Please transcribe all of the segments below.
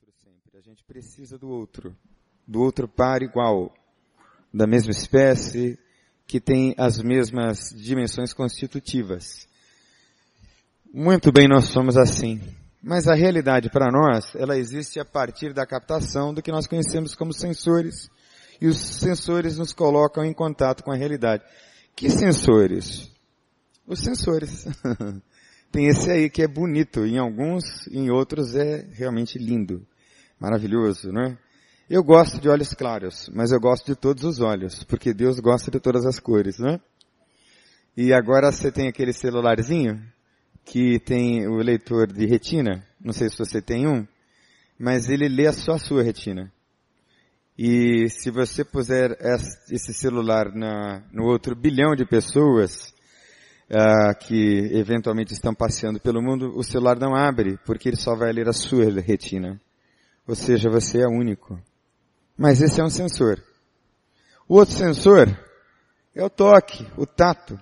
outro sempre. A gente precisa do outro. Do outro par igual. Da mesma espécie, que tem as mesmas dimensões constitutivas. Muito bem, nós somos assim. Mas a realidade para nós, ela existe a partir da captação do que nós conhecemos como sensores. E os sensores nos colocam em contato com a realidade. Que sensores? Os sensores. Tem esse aí que é bonito, em alguns, em outros é realmente lindo, maravilhoso, né? Eu gosto de olhos claros, mas eu gosto de todos os olhos, porque Deus gosta de todas as cores, né? E agora você tem aquele celularzinho que tem o leitor de retina, não sei se você tem um, mas ele lê só a sua retina. E se você puser esse celular na, no outro bilhão de pessoas, uh, que eventualmente estão passeando pelo mundo, o celular não abre, porque ele só vai ler a sua retina. Ou seja, você é único. Mas esse é um sensor. O outro sensor é o toque, o tato.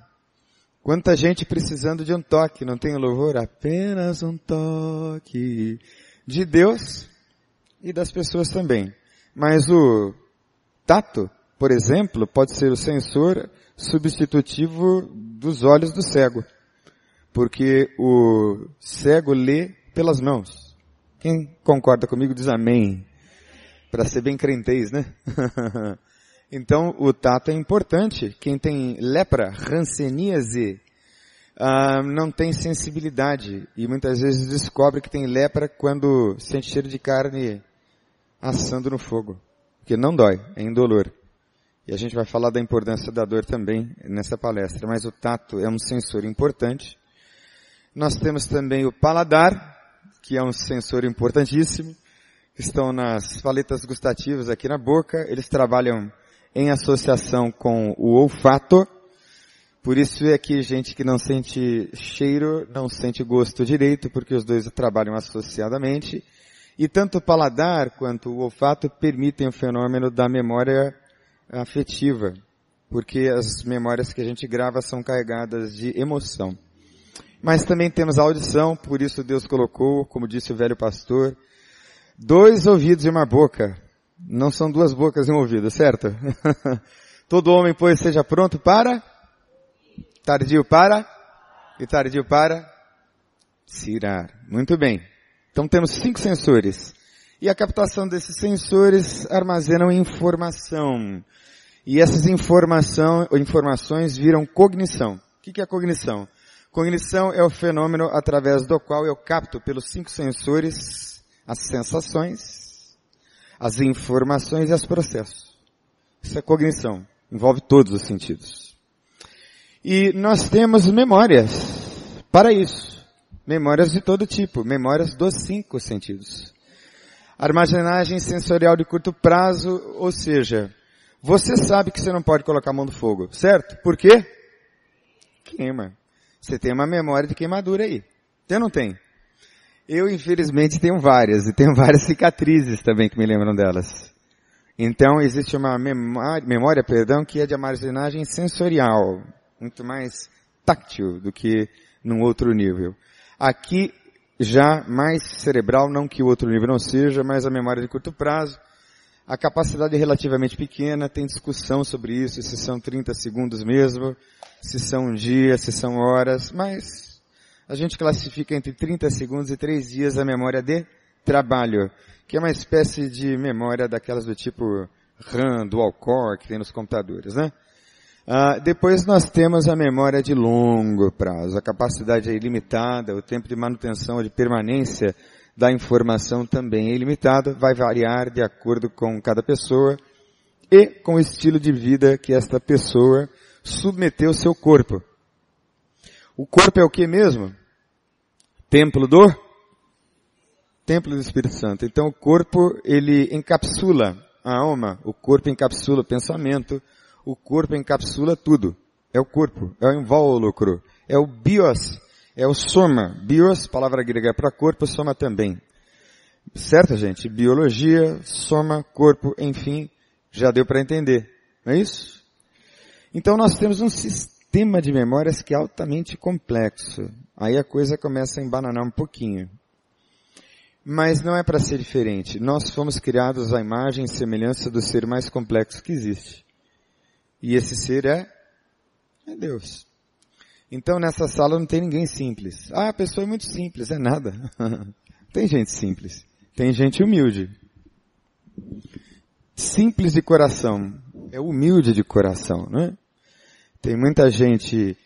Quanta gente precisando de um toque, não tem louvor? Apenas um toque de Deus e das pessoas também. Mas o tato, por exemplo, pode ser o sensor substitutivo dos olhos do cego. Porque o cego lê pelas mãos. Quem concorda comigo diz amém. Para ser bem crentez, né? então, o tato é importante. Quem tem lepra, ranceníase, uh, não tem sensibilidade. E muitas vezes descobre que tem lepra quando sente cheiro de carne assando no fogo. Porque não dói, é indolor. E a gente vai falar da importância da dor também nessa palestra, mas o tato é um sensor importante. Nós temos também o paladar, que é um sensor importantíssimo, estão nas paletas gustativas aqui na boca. Eles trabalham em associação com o olfato. Por isso é que gente que não sente cheiro não sente gosto direito, porque os dois trabalham associadamente. E tanto o paladar quanto o olfato permitem o fenômeno da memória afetiva, porque as memórias que a gente grava são carregadas de emoção. Mas também temos a audição, por isso Deus colocou, como disse o velho pastor, dois ouvidos e uma boca. Não são duas bocas e um ouvido, certo? Todo homem, pois, seja pronto para, tardio para, e tardio para, cirar. Muito bem. Então temos cinco sensores. E a captação desses sensores armazenam informação. E essas informação, informações viram cognição. O que é cognição? Cognição é o fenômeno através do qual eu capto pelos cinco sensores as sensações, as informações e os processos. Isso é cognição. Envolve todos os sentidos. E nós temos memórias para isso. Memórias de todo tipo. Memórias dos cinco sentidos. Armazenagem sensorial de curto prazo, ou seja, você sabe que você não pode colocar a mão no fogo, certo? Por quê? Queima. Você tem uma memória de queimadura aí. Ou não tem? Eu, infelizmente, tenho várias. E tenho várias cicatrizes também que me lembram delas. Então, existe uma memória, memória perdão, que é de armazenagem sensorial. Muito mais táctil do que num outro nível. Aqui, já mais cerebral, não que o outro nível não seja, mas a memória de curto prazo a capacidade é relativamente pequena, tem discussão sobre isso, se são 30 segundos mesmo, se são um dia, se são horas, mas a gente classifica entre 30 segundos e 3 dias a memória de trabalho, que é uma espécie de memória daquelas do tipo RAM, dual core, que tem nos computadores, né? Ah, depois nós temos a memória de longo prazo, a capacidade é ilimitada, o tempo de manutenção, de permanência da informação também é ilimitado, vai variar de acordo com cada pessoa e com o estilo de vida que esta pessoa submeteu seu corpo. O corpo é o que mesmo? Templo do? Templo do Espírito Santo. Então o corpo, ele encapsula a alma, o corpo encapsula o pensamento, o corpo encapsula tudo. É o corpo, é o invólucro, é o bios, é o soma. Bios, palavra grega para corpo, soma também. Certo, gente? Biologia, soma, corpo, enfim, já deu para entender. Não é isso? Então nós temos um sistema de memórias que é altamente complexo. Aí a coisa começa a embananar um pouquinho. Mas não é para ser diferente. Nós fomos criados à imagem e semelhança do ser mais complexo que existe. E esse ser é, é Deus. Então nessa sala não tem ninguém simples. Ah, a pessoa é muito simples, é nada. tem gente simples. Tem gente humilde. Simples de coração. É humilde de coração, né? Tem muita gente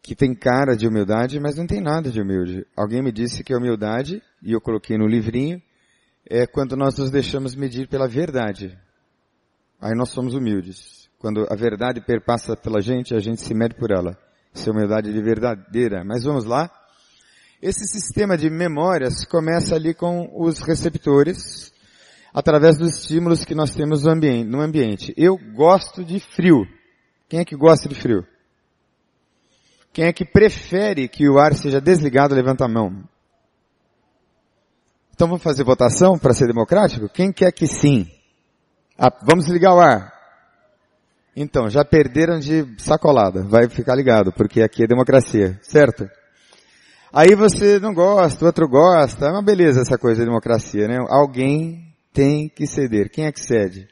que tem cara de humildade, mas não tem nada de humilde. Alguém me disse que a humildade, e eu coloquei no livrinho, é quando nós nos deixamos medir pela verdade. Aí nós somos humildes. Quando a verdade perpassa pela gente, a gente se mede por ela. Isso é humildade de verdadeira. Mas vamos lá. Esse sistema de memórias começa ali com os receptores, através dos estímulos que nós temos no ambiente. Eu gosto de frio. Quem é que gosta de frio? Quem é que prefere que o ar seja desligado, levanta a mão. Então vamos fazer votação para ser democrático? Quem quer que sim? Ah, vamos ligar o ar. Então, já perderam de sacolada. Vai ficar ligado, porque aqui é democracia, certo? Aí você não gosta, o outro gosta. É uma beleza essa coisa de democracia, né? Alguém tem que ceder. Quem é que cede?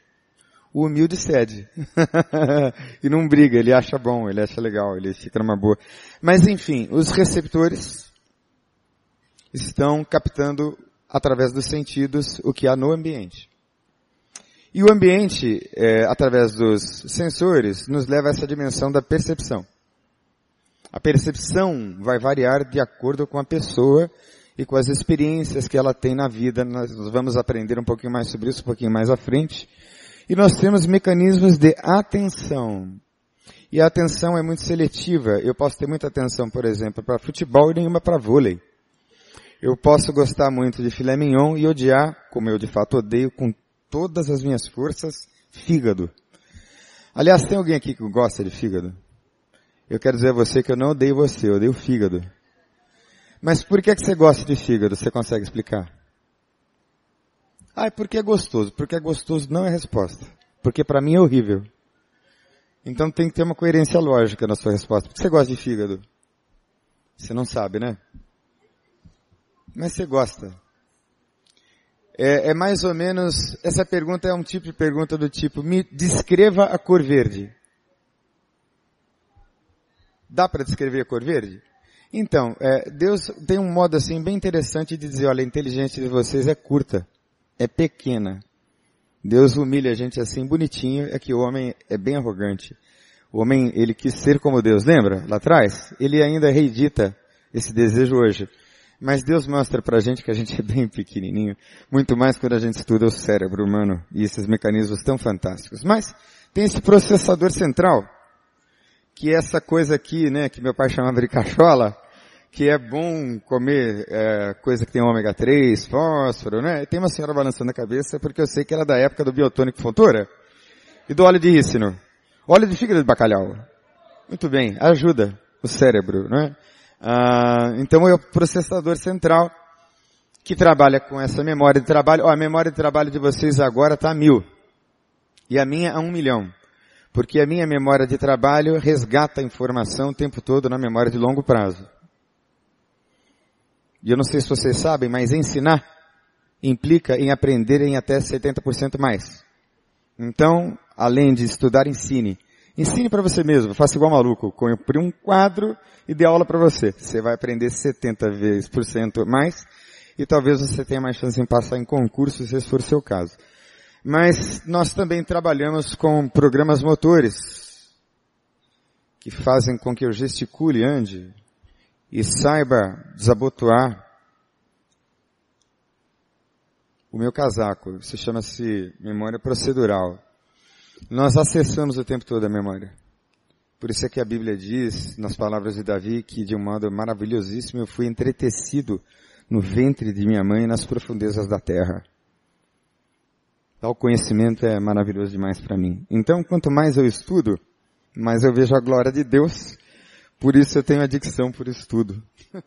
o humilde cede. e não briga, ele acha bom, ele acha legal, ele fica numa boa. Mas enfim, os receptores estão captando através dos sentidos o que há no ambiente. E o ambiente, é, através dos sensores, nos leva a essa dimensão da percepção. A percepção vai variar de acordo com a pessoa e com as experiências que ela tem na vida. Nós vamos aprender um pouquinho mais sobre isso um pouquinho mais à frente. E nós temos mecanismos de atenção. E a atenção é muito seletiva. Eu posso ter muita atenção, por exemplo, para futebol e nenhuma para vôlei. Eu posso gostar muito de filé mignon e odiar, como eu de fato odeio com todas as minhas forças, fígado. Aliás, tem alguém aqui que gosta de fígado? Eu quero dizer a você que eu não odeio você, eu odeio fígado. Mas por que, é que você gosta de fígado? Você consegue explicar? Ah, é porque é gostoso. Porque é gostoso não é resposta. Porque para mim é horrível. Então tem que ter uma coerência lógica na sua resposta. Por que você gosta de fígado? Você não sabe, né? Mas você gosta. É, é, mais ou menos, essa pergunta é um tipo de pergunta do tipo, me descreva a cor verde. Dá para descrever a cor verde? Então, é, Deus tem um modo assim bem interessante de dizer, olha, a inteligência de vocês é curta é pequena. Deus humilha a gente assim bonitinho, é que o homem é bem arrogante. O homem, ele quis ser como Deus, lembra? Lá atrás? Ele ainda reedita esse desejo hoje. Mas Deus mostra pra gente que a gente é bem pequenininho, muito mais quando a gente estuda o cérebro humano e esses mecanismos tão fantásticos. Mas tem esse processador central, que é essa coisa aqui, né, que meu pai chamava de cachola, que é bom comer é, coisa que tem ômega 3, fósforo, né? Tem uma senhora balançando a cabeça porque eu sei que ela é da época do biotônico Fontoura e do óleo de rícino. Óleo de fígado de bacalhau. Muito bem, ajuda o cérebro, né? Ah, então é o processador central que trabalha com essa memória de trabalho. Ó, a memória de trabalho de vocês agora está mil. E a minha a um milhão. Porque a minha memória de trabalho resgata a informação o tempo todo na memória de longo prazo. E eu não sei se vocês sabem, mas ensinar implica em aprender em até 70% mais. Então, além de estudar, ensine. Ensine para você mesmo, faça igual maluco, compre um quadro e dê aula para você. Você vai aprender 70 vezes por cento mais e talvez você tenha mais chance em passar em concurso se esse for o seu caso. Mas nós também trabalhamos com programas motores que fazem com que eu gesticule, ande, e saiba desabotoar o meu casaco. Isso chama-se memória procedural. Nós acessamos o tempo todo a memória. Por isso é que a Bíblia diz, nas palavras de Davi, que de um modo maravilhosíssimo eu fui entretecido no ventre de minha mãe nas profundezas da terra. Tal conhecimento é maravilhoso demais para mim. Então, quanto mais eu estudo, mais eu vejo a glória de Deus por isso eu tenho adicção por estudo.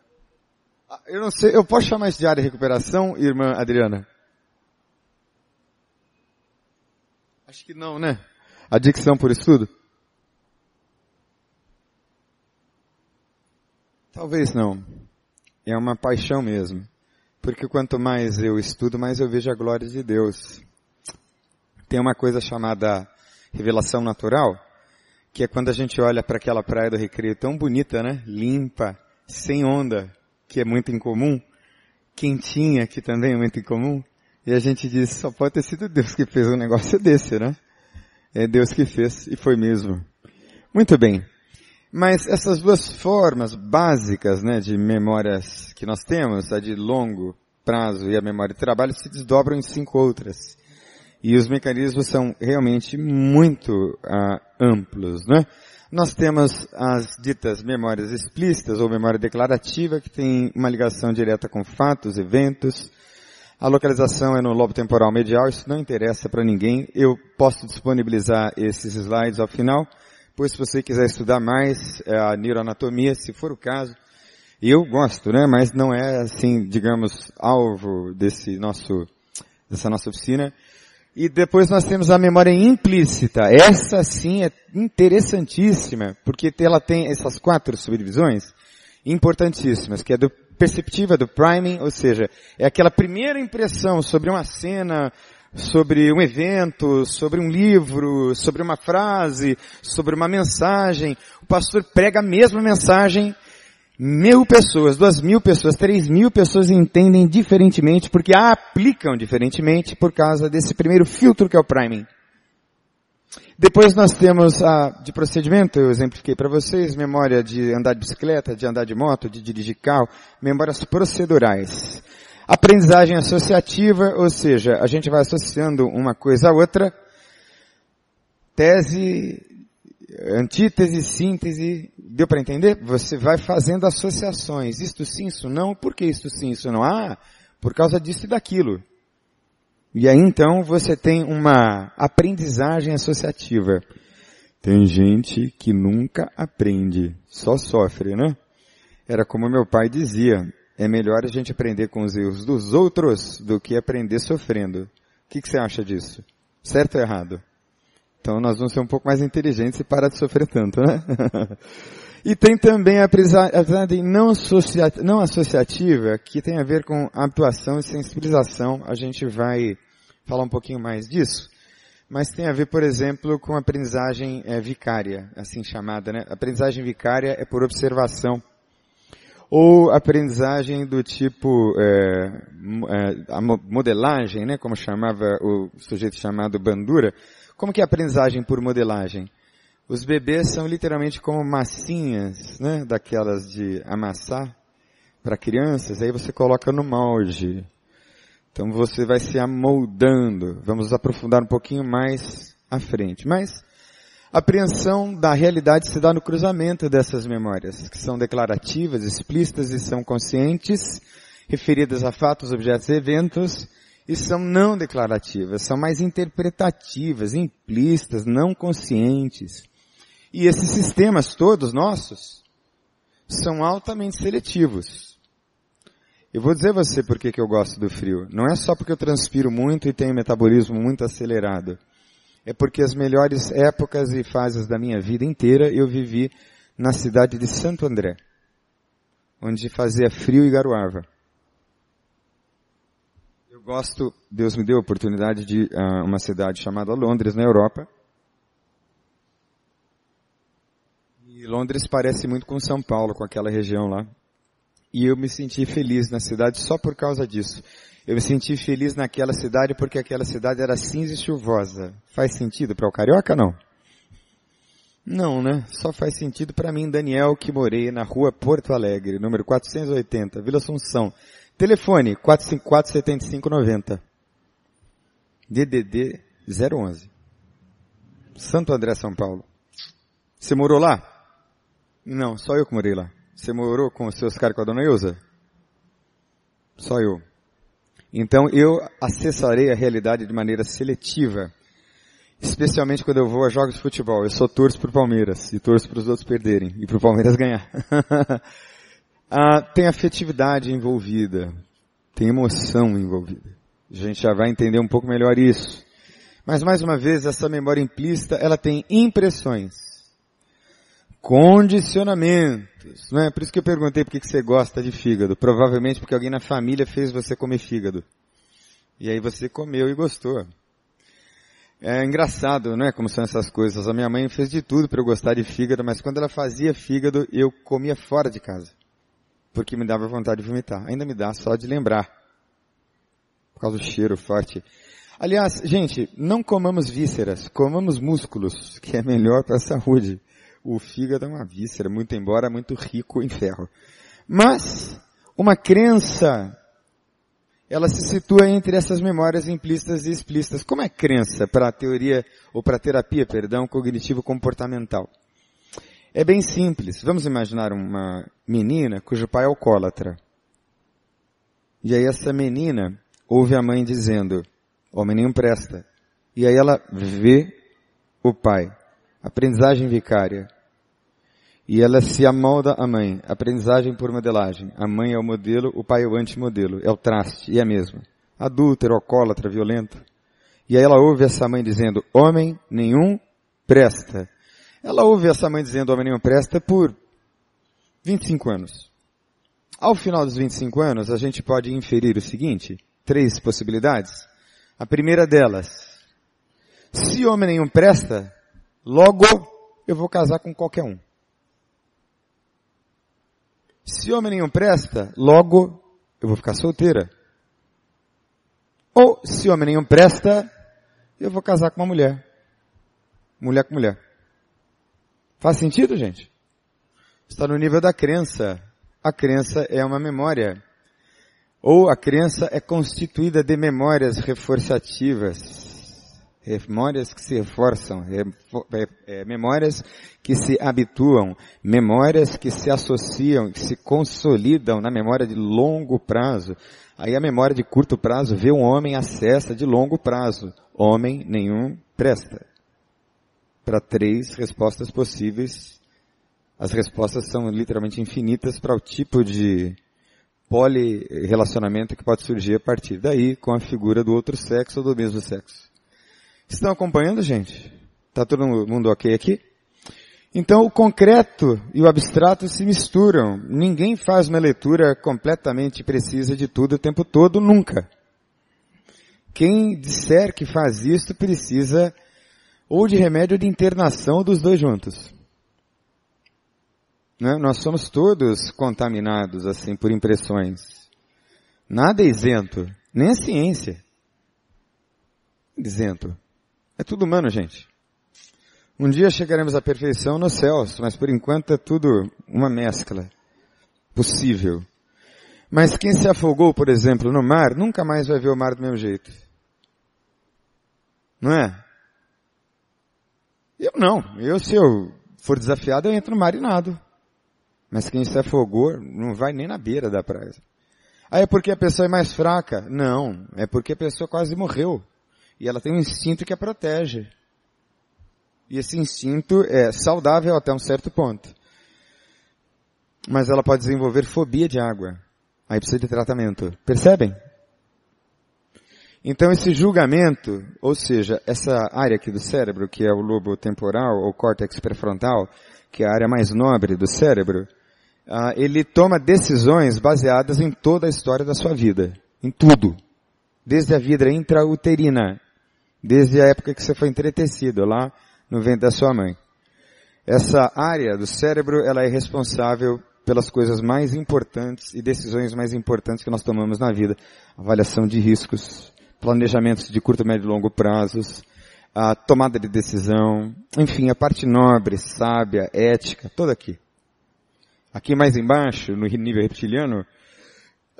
Ah, eu não sei, eu posso chamar isso de área de recuperação, irmã Adriana? Acho que não, né? Adicção por estudo? Talvez não. É uma paixão mesmo. porque quanto mais eu estudo, mais eu vejo a glória de Deus. Tem uma coisa chamada revelação natural, que é quando a gente olha para aquela praia do Recreio tão bonita, né? Limpa, sem onda, que é muito incomum, quentinha, que também é muito incomum, e a gente diz, só pode ter sido Deus que fez um negócio desse, né? É Deus que fez, e foi mesmo. Muito bem. Mas essas duas formas básicas, né, de memórias que nós temos, a de longo prazo e a memória de trabalho, se desdobram em cinco outras. E os mecanismos são realmente muito uh, amplos, né? Nós temos as ditas memórias explícitas ou memória declarativa, que tem uma ligação direta com fatos, eventos. A localização é no lobo temporal medial, isso não interessa para ninguém. Eu posso disponibilizar esses slides ao final. Pois se você quiser estudar mais é, a neuroanatomia, se for o caso, eu gosto, né? Mas não é assim, digamos, alvo desse nosso, dessa nossa oficina. E depois nós temos a memória implícita. Essa sim é interessantíssima, porque ela tem essas quatro subdivisões importantíssimas, que é do perceptiva, do priming, ou seja, é aquela primeira impressão sobre uma cena, sobre um evento, sobre um livro, sobre uma frase, sobre uma mensagem. O pastor prega a mesma mensagem, mil pessoas, duas mil pessoas, três mil pessoas entendem diferentemente porque a aplicam diferentemente por causa desse primeiro filtro que é o priming. Depois nós temos a de procedimento, eu exemplifiquei para vocês, memória de andar de bicicleta, de andar de moto, de dirigir carro, memórias procedurais. Aprendizagem associativa, ou seja, a gente vai associando uma coisa a outra. Tese, antítese, síntese, deu para entender? Você vai fazendo associações. Isto sim, isso não. Por que isto sim, isso não? Ah, por causa disso e daquilo. E aí então você tem uma aprendizagem associativa. Tem gente que nunca aprende, só sofre, né? Era como meu pai dizia, é melhor a gente aprender com os erros dos outros do que aprender sofrendo. O que, que você acha disso? Certo ou errado? Então nós vamos ser um pouco mais inteligentes e parar de sofrer tanto, né? e tem também a aprendizagem não, não associativa, que tem a ver com atuação e sensibilização. A gente vai falar um pouquinho mais disso. Mas tem a ver, por exemplo, com a aprendizagem é, vicária, assim chamada, né? A aprendizagem vicária é por observação ou aprendizagem do tipo é, a modelagem, né, como chamava o sujeito chamado Bandura. Como que é a aprendizagem por modelagem? Os bebês são literalmente como massinhas, né, daquelas de amassar para crianças, aí você coloca no molde. Então você vai se amoldando. Vamos aprofundar um pouquinho mais à frente. Mas a apreensão da realidade se dá no cruzamento dessas memórias, que são declarativas, explícitas e são conscientes, referidas a fatos, objetos e eventos, e são não declarativas, são mais interpretativas, implícitas, não conscientes. E esses sistemas todos nossos são altamente seletivos. Eu vou dizer você por que eu gosto do frio. Não é só porque eu transpiro muito e tenho um metabolismo muito acelerado é porque as melhores épocas e fases da minha vida inteira eu vivi na cidade de Santo André, onde fazia frio e garoava. Gosto, Deus me deu a oportunidade de uh, uma cidade chamada Londres, na Europa. E Londres parece muito com São Paulo, com aquela região lá. E eu me senti feliz na cidade só por causa disso. Eu me senti feliz naquela cidade porque aquela cidade era cinza e chuvosa. Faz sentido para o carioca, não? Não, né? Só faz sentido para mim, Daniel, que morei na rua Porto Alegre, número 480, Vila Assunção. Telefone 454-7590. DDD 011. Santo André, São Paulo. Você morou lá? Não, só eu que morei lá. Você morou com os seus caras com a dona Ilza? Só eu. Então eu acessarei a realidade de maneira seletiva. Especialmente quando eu vou a jogos de futebol. Eu sou torço pro Palmeiras e torço para os outros perderem e pro Palmeiras ganhar. ah, tem afetividade envolvida. Tem emoção envolvida. A gente já vai entender um pouco melhor isso. Mas mais uma vez, essa memória implícita, ela tem impressões. Condicionamentos, não é? Por isso que eu perguntei por que você gosta de fígado. Provavelmente porque alguém na família fez você comer fígado. E aí você comeu e gostou. É engraçado, não é? Como são essas coisas. A minha mãe fez de tudo para eu gostar de fígado, mas quando ela fazia fígado, eu comia fora de casa. Porque me dava vontade de vomitar. Ainda me dá só de lembrar. Por causa do cheiro forte. Aliás, gente, não comamos vísceras, comamos músculos, que é melhor para a saúde. O fígado é uma víscera, muito embora muito rico em ferro. Mas, uma crença ela se situa entre essas memórias implícitas e explícitas. Como é crença para a teoria, ou para a terapia, perdão, cognitivo-comportamental? É bem simples. Vamos imaginar uma menina cujo pai é alcoólatra. E aí essa menina ouve a mãe dizendo, homem nenhum presta. E aí ela vê o pai. Aprendizagem vicária. E ela se amolda à mãe. Aprendizagem por modelagem. A mãe é o modelo, o pai é o antimodelo. É o traste, e é mesmo. Adúltero, alcoólatra, violento. E aí ela ouve essa mãe dizendo, homem nenhum presta. Ela ouve essa mãe dizendo, homem nenhum presta por 25 anos. Ao final dos 25 anos, a gente pode inferir o seguinte, três possibilidades. A primeira delas, se homem nenhum presta, logo eu vou casar com qualquer um. Se homem nenhum presta, logo eu vou ficar solteira. Ou se homem nenhum presta, eu vou casar com uma mulher. Mulher com mulher. Faz sentido, gente? Está no nível da crença. A crença é uma memória. Ou a crença é constituída de memórias reforçativas memórias que se reforçam, é, é, memórias que se habituam, memórias que se associam, que se consolidam na memória de longo prazo. Aí a memória de curto prazo vê um homem acessa de longo prazo. Homem nenhum presta. Para três respostas possíveis, as respostas são literalmente infinitas para o tipo de poli-relacionamento que pode surgir a partir daí com a figura do outro sexo ou do mesmo sexo. Estão acompanhando, gente? Tá todo mundo ok aqui? Então o concreto e o abstrato se misturam. Ninguém faz uma leitura completamente precisa de tudo o tempo todo, nunca. Quem disser que faz isso precisa ou de remédio de internação dos dois juntos. Né? Nós somos todos contaminados assim por impressões. Nada é isento, nem a ciência. Isento. É tudo humano, gente. Um dia chegaremos à perfeição nos céus, mas por enquanto é tudo uma mescla possível. Mas quem se afogou, por exemplo, no mar, nunca mais vai ver o mar do mesmo jeito. Não é? Eu não. Eu, se eu for desafiado, eu entro no mar e nado. Mas quem se afogou, não vai nem na beira da praia. Ah, é porque a pessoa é mais fraca? Não. É porque a pessoa quase morreu. E ela tem um instinto que a protege. E esse instinto é saudável até um certo ponto. Mas ela pode desenvolver fobia de água. Aí precisa de tratamento. Percebem? Então esse julgamento, ou seja, essa área aqui do cérebro, que é o lobo temporal ou córtex pré-frontal, que é a área mais nobre do cérebro, uh, ele toma decisões baseadas em toda a história da sua vida. Em tudo. Desde a vida intrauterina desde a época que você foi entretecido lá no ventre da sua mãe. Essa área do cérebro, ela é responsável pelas coisas mais importantes e decisões mais importantes que nós tomamos na vida. Avaliação de riscos, planejamentos de curto, médio e longo prazos, a tomada de decisão, enfim, a parte nobre, sábia, ética, toda aqui. Aqui mais embaixo, no nível reptiliano,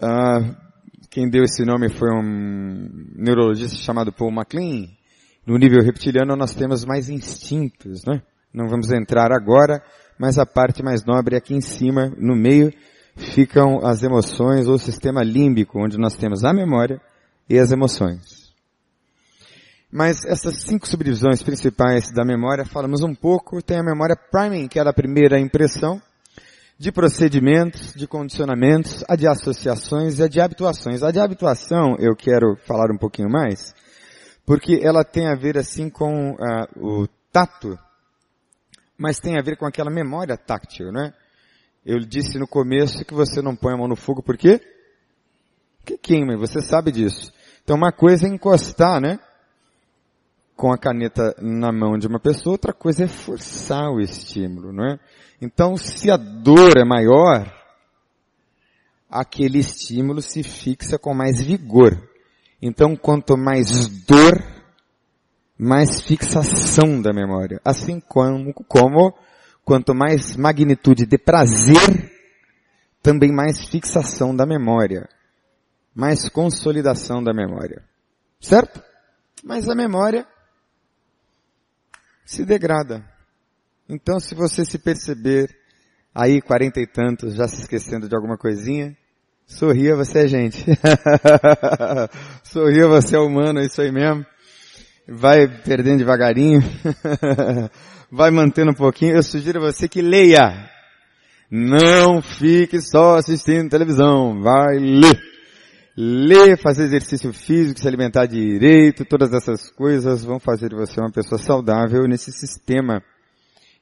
uh, quem deu esse nome foi um neurologista chamado Paul MacLean. No nível reptiliano nós temos mais instintos, né? Não vamos entrar agora, mas a parte mais nobre aqui em cima, no meio, ficam as emoções ou o sistema límbico, onde nós temos a memória e as emoções. Mas essas cinco subdivisões principais da memória, falamos um pouco, tem a memória priming, que é a primeira impressão, de procedimentos, de condicionamentos, a de associações e a de habituações. A de habituação eu quero falar um pouquinho mais, porque ela tem a ver assim com uh, o tato, mas tem a ver com aquela memória táctil, né? Eu disse no começo que você não põe a mão no fogo, por quê? Que queima, você sabe disso. Então uma coisa é encostar, né? Com a caneta na mão de uma pessoa, outra coisa é forçar o estímulo, não é? Então se a dor é maior, aquele estímulo se fixa com mais vigor. Então quanto mais dor, mais fixação da memória. Assim como, como quanto mais magnitude de prazer, também mais fixação da memória, mais consolidação da memória. Certo? Mas a memória se degrada. Então se você se perceber aí quarenta e tantos já se esquecendo de alguma coisinha, sorria, você é gente. sorria, você é humano, é isso aí mesmo. Vai perdendo devagarinho. vai mantendo um pouquinho, eu sugiro a você que leia. Não fique só assistindo televisão, vai ler. Ler, fazer exercício físico, se alimentar direito, todas essas coisas vão fazer de você uma pessoa saudável nesse sistema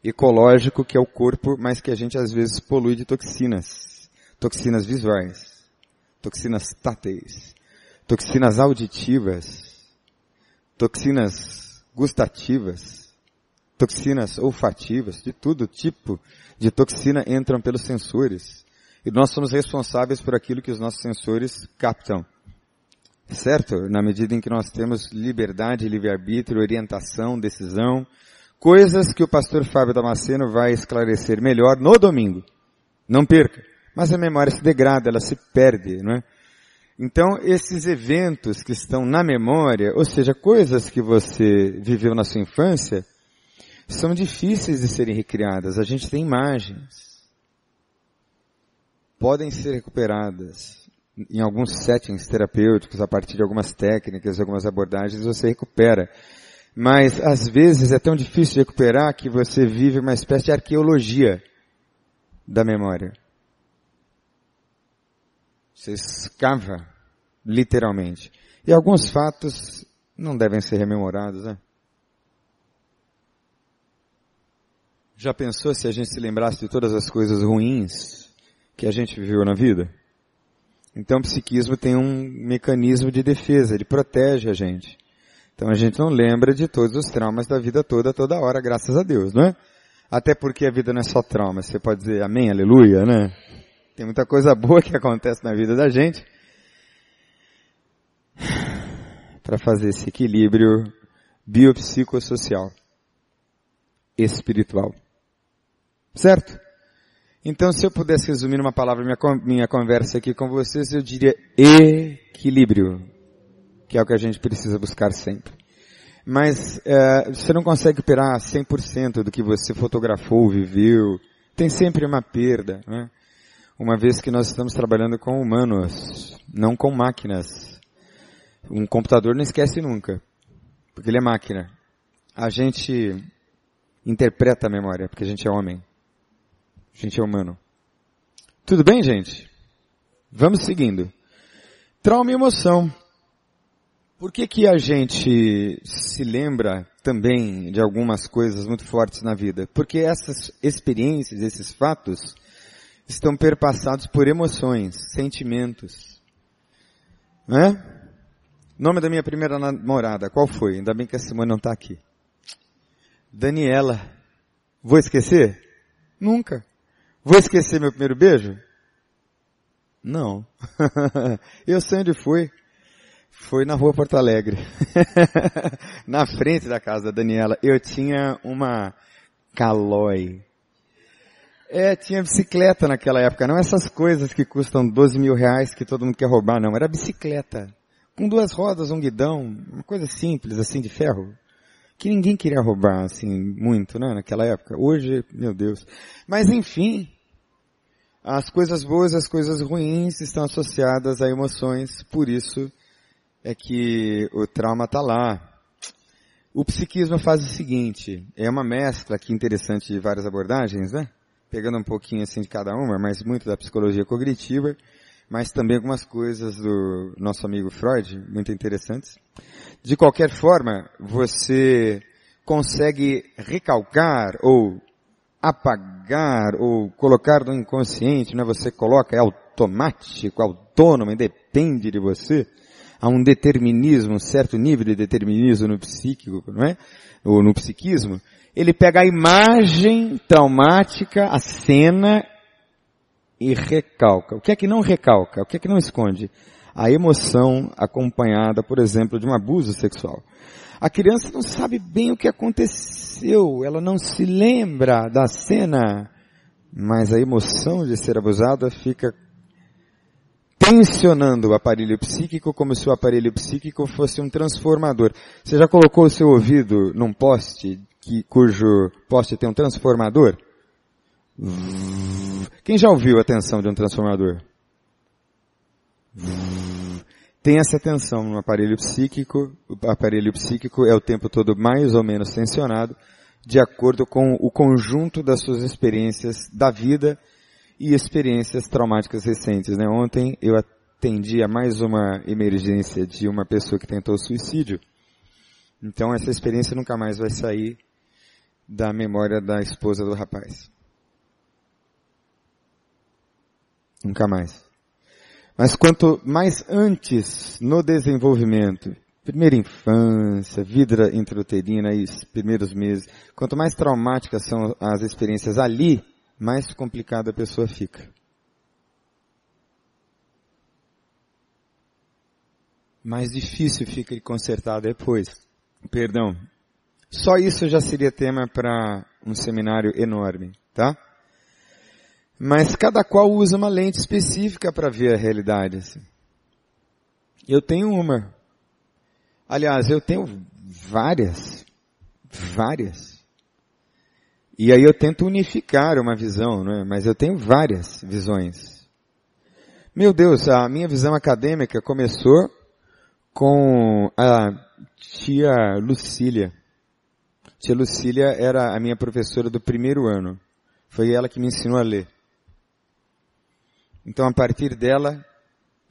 ecológico que é o corpo, mas que a gente às vezes polui de toxinas. Toxinas visuais, toxinas táteis, toxinas auditivas, toxinas gustativas, toxinas olfativas, de todo tipo de toxina entram pelos sensores. E nós somos responsáveis por aquilo que os nossos sensores captam. Certo? Na medida em que nós temos liberdade, livre-arbítrio, orientação, decisão, coisas que o pastor Fábio Damasceno vai esclarecer melhor no domingo. Não perca. Mas a memória se degrada, ela se perde, não é? Então, esses eventos que estão na memória, ou seja, coisas que você viveu na sua infância, são difíceis de serem recriadas. A gente tem imagens. Podem ser recuperadas. Em alguns settings terapêuticos, a partir de algumas técnicas, algumas abordagens, você recupera. Mas, às vezes, é tão difícil recuperar que você vive uma espécie de arqueologia da memória. Você escava, literalmente. E alguns fatos não devem ser rememorados, né? Já pensou se a gente se lembrasse de todas as coisas ruins que a gente viveu na vida? Então o psiquismo tem um mecanismo de defesa, ele protege a gente. Então a gente não lembra de todos os traumas da vida toda, toda hora, graças a Deus, não é? Até porque a vida não é só trauma, você pode dizer amém, aleluia, né? Tem muita coisa boa que acontece na vida da gente. Para fazer esse equilíbrio biopsicossocial, espiritual. Certo? Então, se eu pudesse resumir uma palavra minha, minha conversa aqui com vocês, eu diria equilíbrio, que é o que a gente precisa buscar sempre. Mas é, você não consegue operar 100% do que você fotografou, viveu. Tem sempre uma perda, né? Uma vez que nós estamos trabalhando com humanos, não com máquinas. Um computador não esquece nunca, porque ele é máquina. A gente interpreta a memória, porque a gente é homem. A gente é humano. Tudo bem, gente? Vamos seguindo. Trauma e emoção. Por que que a gente se lembra também de algumas coisas muito fortes na vida? Porque essas experiências, esses fatos, estão perpassados por emoções, sentimentos. Né? Nome da minha primeira namorada, qual foi? Ainda bem que a Simone não está aqui. Daniela. Vou esquecer? Nunca. Vou esquecer meu primeiro beijo? Não. eu sei onde foi. Foi na rua Porto Alegre. na frente da casa da Daniela. Eu tinha uma Caloi. É, tinha bicicleta naquela época. Não essas coisas que custam 12 mil reais que todo mundo quer roubar, não. Era bicicleta. Com duas rodas, um guidão. Uma coisa simples, assim, de ferro que ninguém queria roubar, assim, muito, né, naquela época. Hoje, meu Deus. Mas enfim, as coisas boas e as coisas ruins estão associadas a emoções, por isso é que o trauma está lá. O psiquismo faz o seguinte, é uma mescla aqui interessante de várias abordagens, né? Pegando um pouquinho assim de cada uma, mas muito da psicologia cognitiva, mas também algumas coisas do nosso amigo Freud, muito interessantes. De qualquer forma, você consegue recalcar ou apagar ou colocar no inconsciente, não é? Você coloca, é automático, autônomo, depende de você. Há um determinismo, um certo nível de determinismo no psíquico, não é? Ou no psiquismo. Ele pega a imagem traumática, a cena, e recalca. O que é que não recalca? O que é que não esconde? A emoção acompanhada, por exemplo, de um abuso sexual. A criança não sabe bem o que aconteceu, ela não se lembra da cena, mas a emoção de ser abusada fica tensionando o aparelho psíquico como se o aparelho psíquico fosse um transformador. Você já colocou o seu ouvido num poste que, cujo poste tem um transformador? Quem já ouviu a tensão de um transformador? Tem essa tensão no aparelho psíquico, o aparelho psíquico é o tempo todo mais ou menos tensionado, de acordo com o conjunto das suas experiências da vida e experiências traumáticas recentes. Né? Ontem eu atendi a mais uma emergência de uma pessoa que tentou suicídio. Então essa experiência nunca mais vai sair da memória da esposa do rapaz. Nunca mais. Mas quanto mais antes no desenvolvimento, primeira infância, vida intrauterina e primeiros meses, quanto mais traumáticas são as experiências ali, mais complicada a pessoa fica. Mais difícil fica de consertar depois. Perdão. Só isso já seria tema para um seminário enorme, tá? Mas cada qual usa uma lente específica para ver a realidade. Assim. Eu tenho uma. Aliás, eu tenho várias. Várias. E aí eu tento unificar uma visão, não é? Mas eu tenho várias visões. Meu Deus, a minha visão acadêmica começou com a tia Lucília. Tia Lucília era a minha professora do primeiro ano. Foi ela que me ensinou a ler. Então, a partir dela,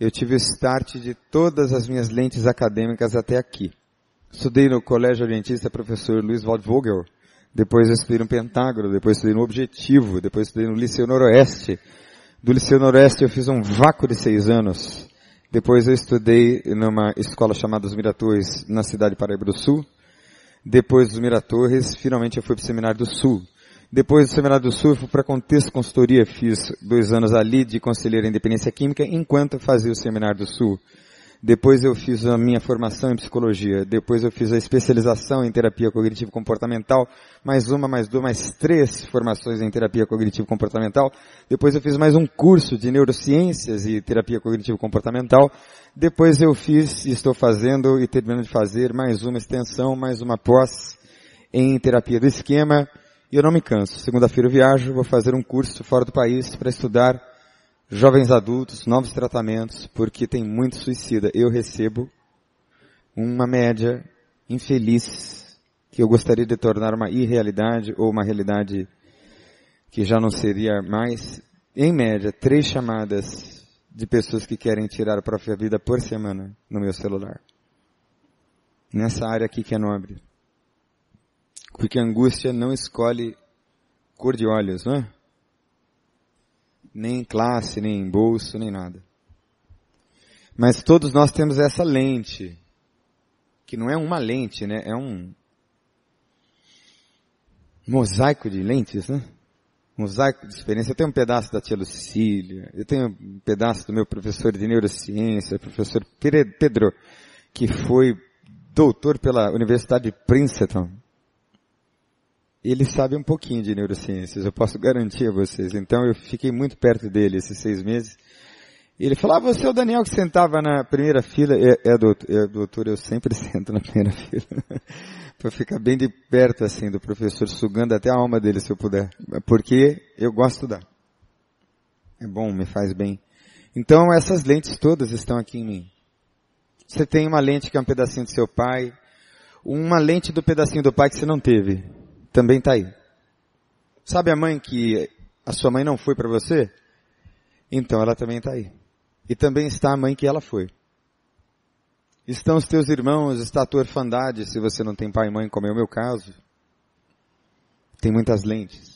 eu tive o start de todas as minhas lentes acadêmicas até aqui. Estudei no Colégio Orientista professor Luiz Waldvogel, depois eu estudei no Pentágono, depois estudei no Objetivo, depois estudei no Liceu Noroeste. Do Liceu Noroeste eu fiz um vácuo de seis anos. Depois eu estudei numa escola chamada Os Miratores, na cidade de Paraíba do Sul. Depois dos Miratores, finalmente eu fui para o Seminário do Sul. Depois do Seminário do Sul, fui para Contexto Consultoria, fiz dois anos ali de conselheiro em independência química, enquanto fazia o Seminário do Sul. Depois eu fiz a minha formação em psicologia. Depois eu fiz a especialização em terapia cognitivo comportamental. Mais uma, mais duas, mais três formações em terapia cognitivo comportamental. Depois eu fiz mais um curso de neurociências e terapia cognitivo comportamental. Depois eu fiz, estou fazendo e terminando de fazer mais uma extensão, mais uma pós em terapia do esquema e eu não me canso. Segunda-feira eu viajo, vou fazer um curso fora do país para estudar jovens adultos, novos tratamentos, porque tem muito suicida. Eu recebo uma média infeliz que eu gostaria de tornar uma irrealidade ou uma realidade que já não seria mais, em média, três chamadas de pessoas que querem tirar a própria vida por semana no meu celular. Nessa área aqui que é nobre. Porque a angústia não escolhe cor de olhos, não é? Nem classe, nem bolso, nem nada. Mas todos nós temos essa lente, que não é uma lente, né? É um mosaico de lentes, né? Mosaico de experiência. Eu tenho um pedaço da tia Lucília, eu tenho um pedaço do meu professor de neurociência, professor Pedro, que foi doutor pela Universidade de Princeton, ele sabe um pouquinho de neurociências, eu posso garantir a vocês. Então eu fiquei muito perto dele esses seis meses. Ele falou, ah, você é o Daniel que sentava na primeira fila. É, é, doutor, é doutor, eu sempre sento na primeira fila. para ficar bem de perto assim do professor, sugando até a alma dele se eu puder. Porque eu gosto da. É bom, me faz bem. Então essas lentes todas estão aqui em mim. Você tem uma lente que é um pedacinho do seu pai, uma lente do pedacinho do pai que você não teve também está aí. Sabe a mãe que a sua mãe não foi para você? Então ela também está aí. E também está a mãe que ela foi. Estão os teus irmãos, está a tua orfandade, se você não tem pai e mãe, como é o meu caso. Tem muitas lentes.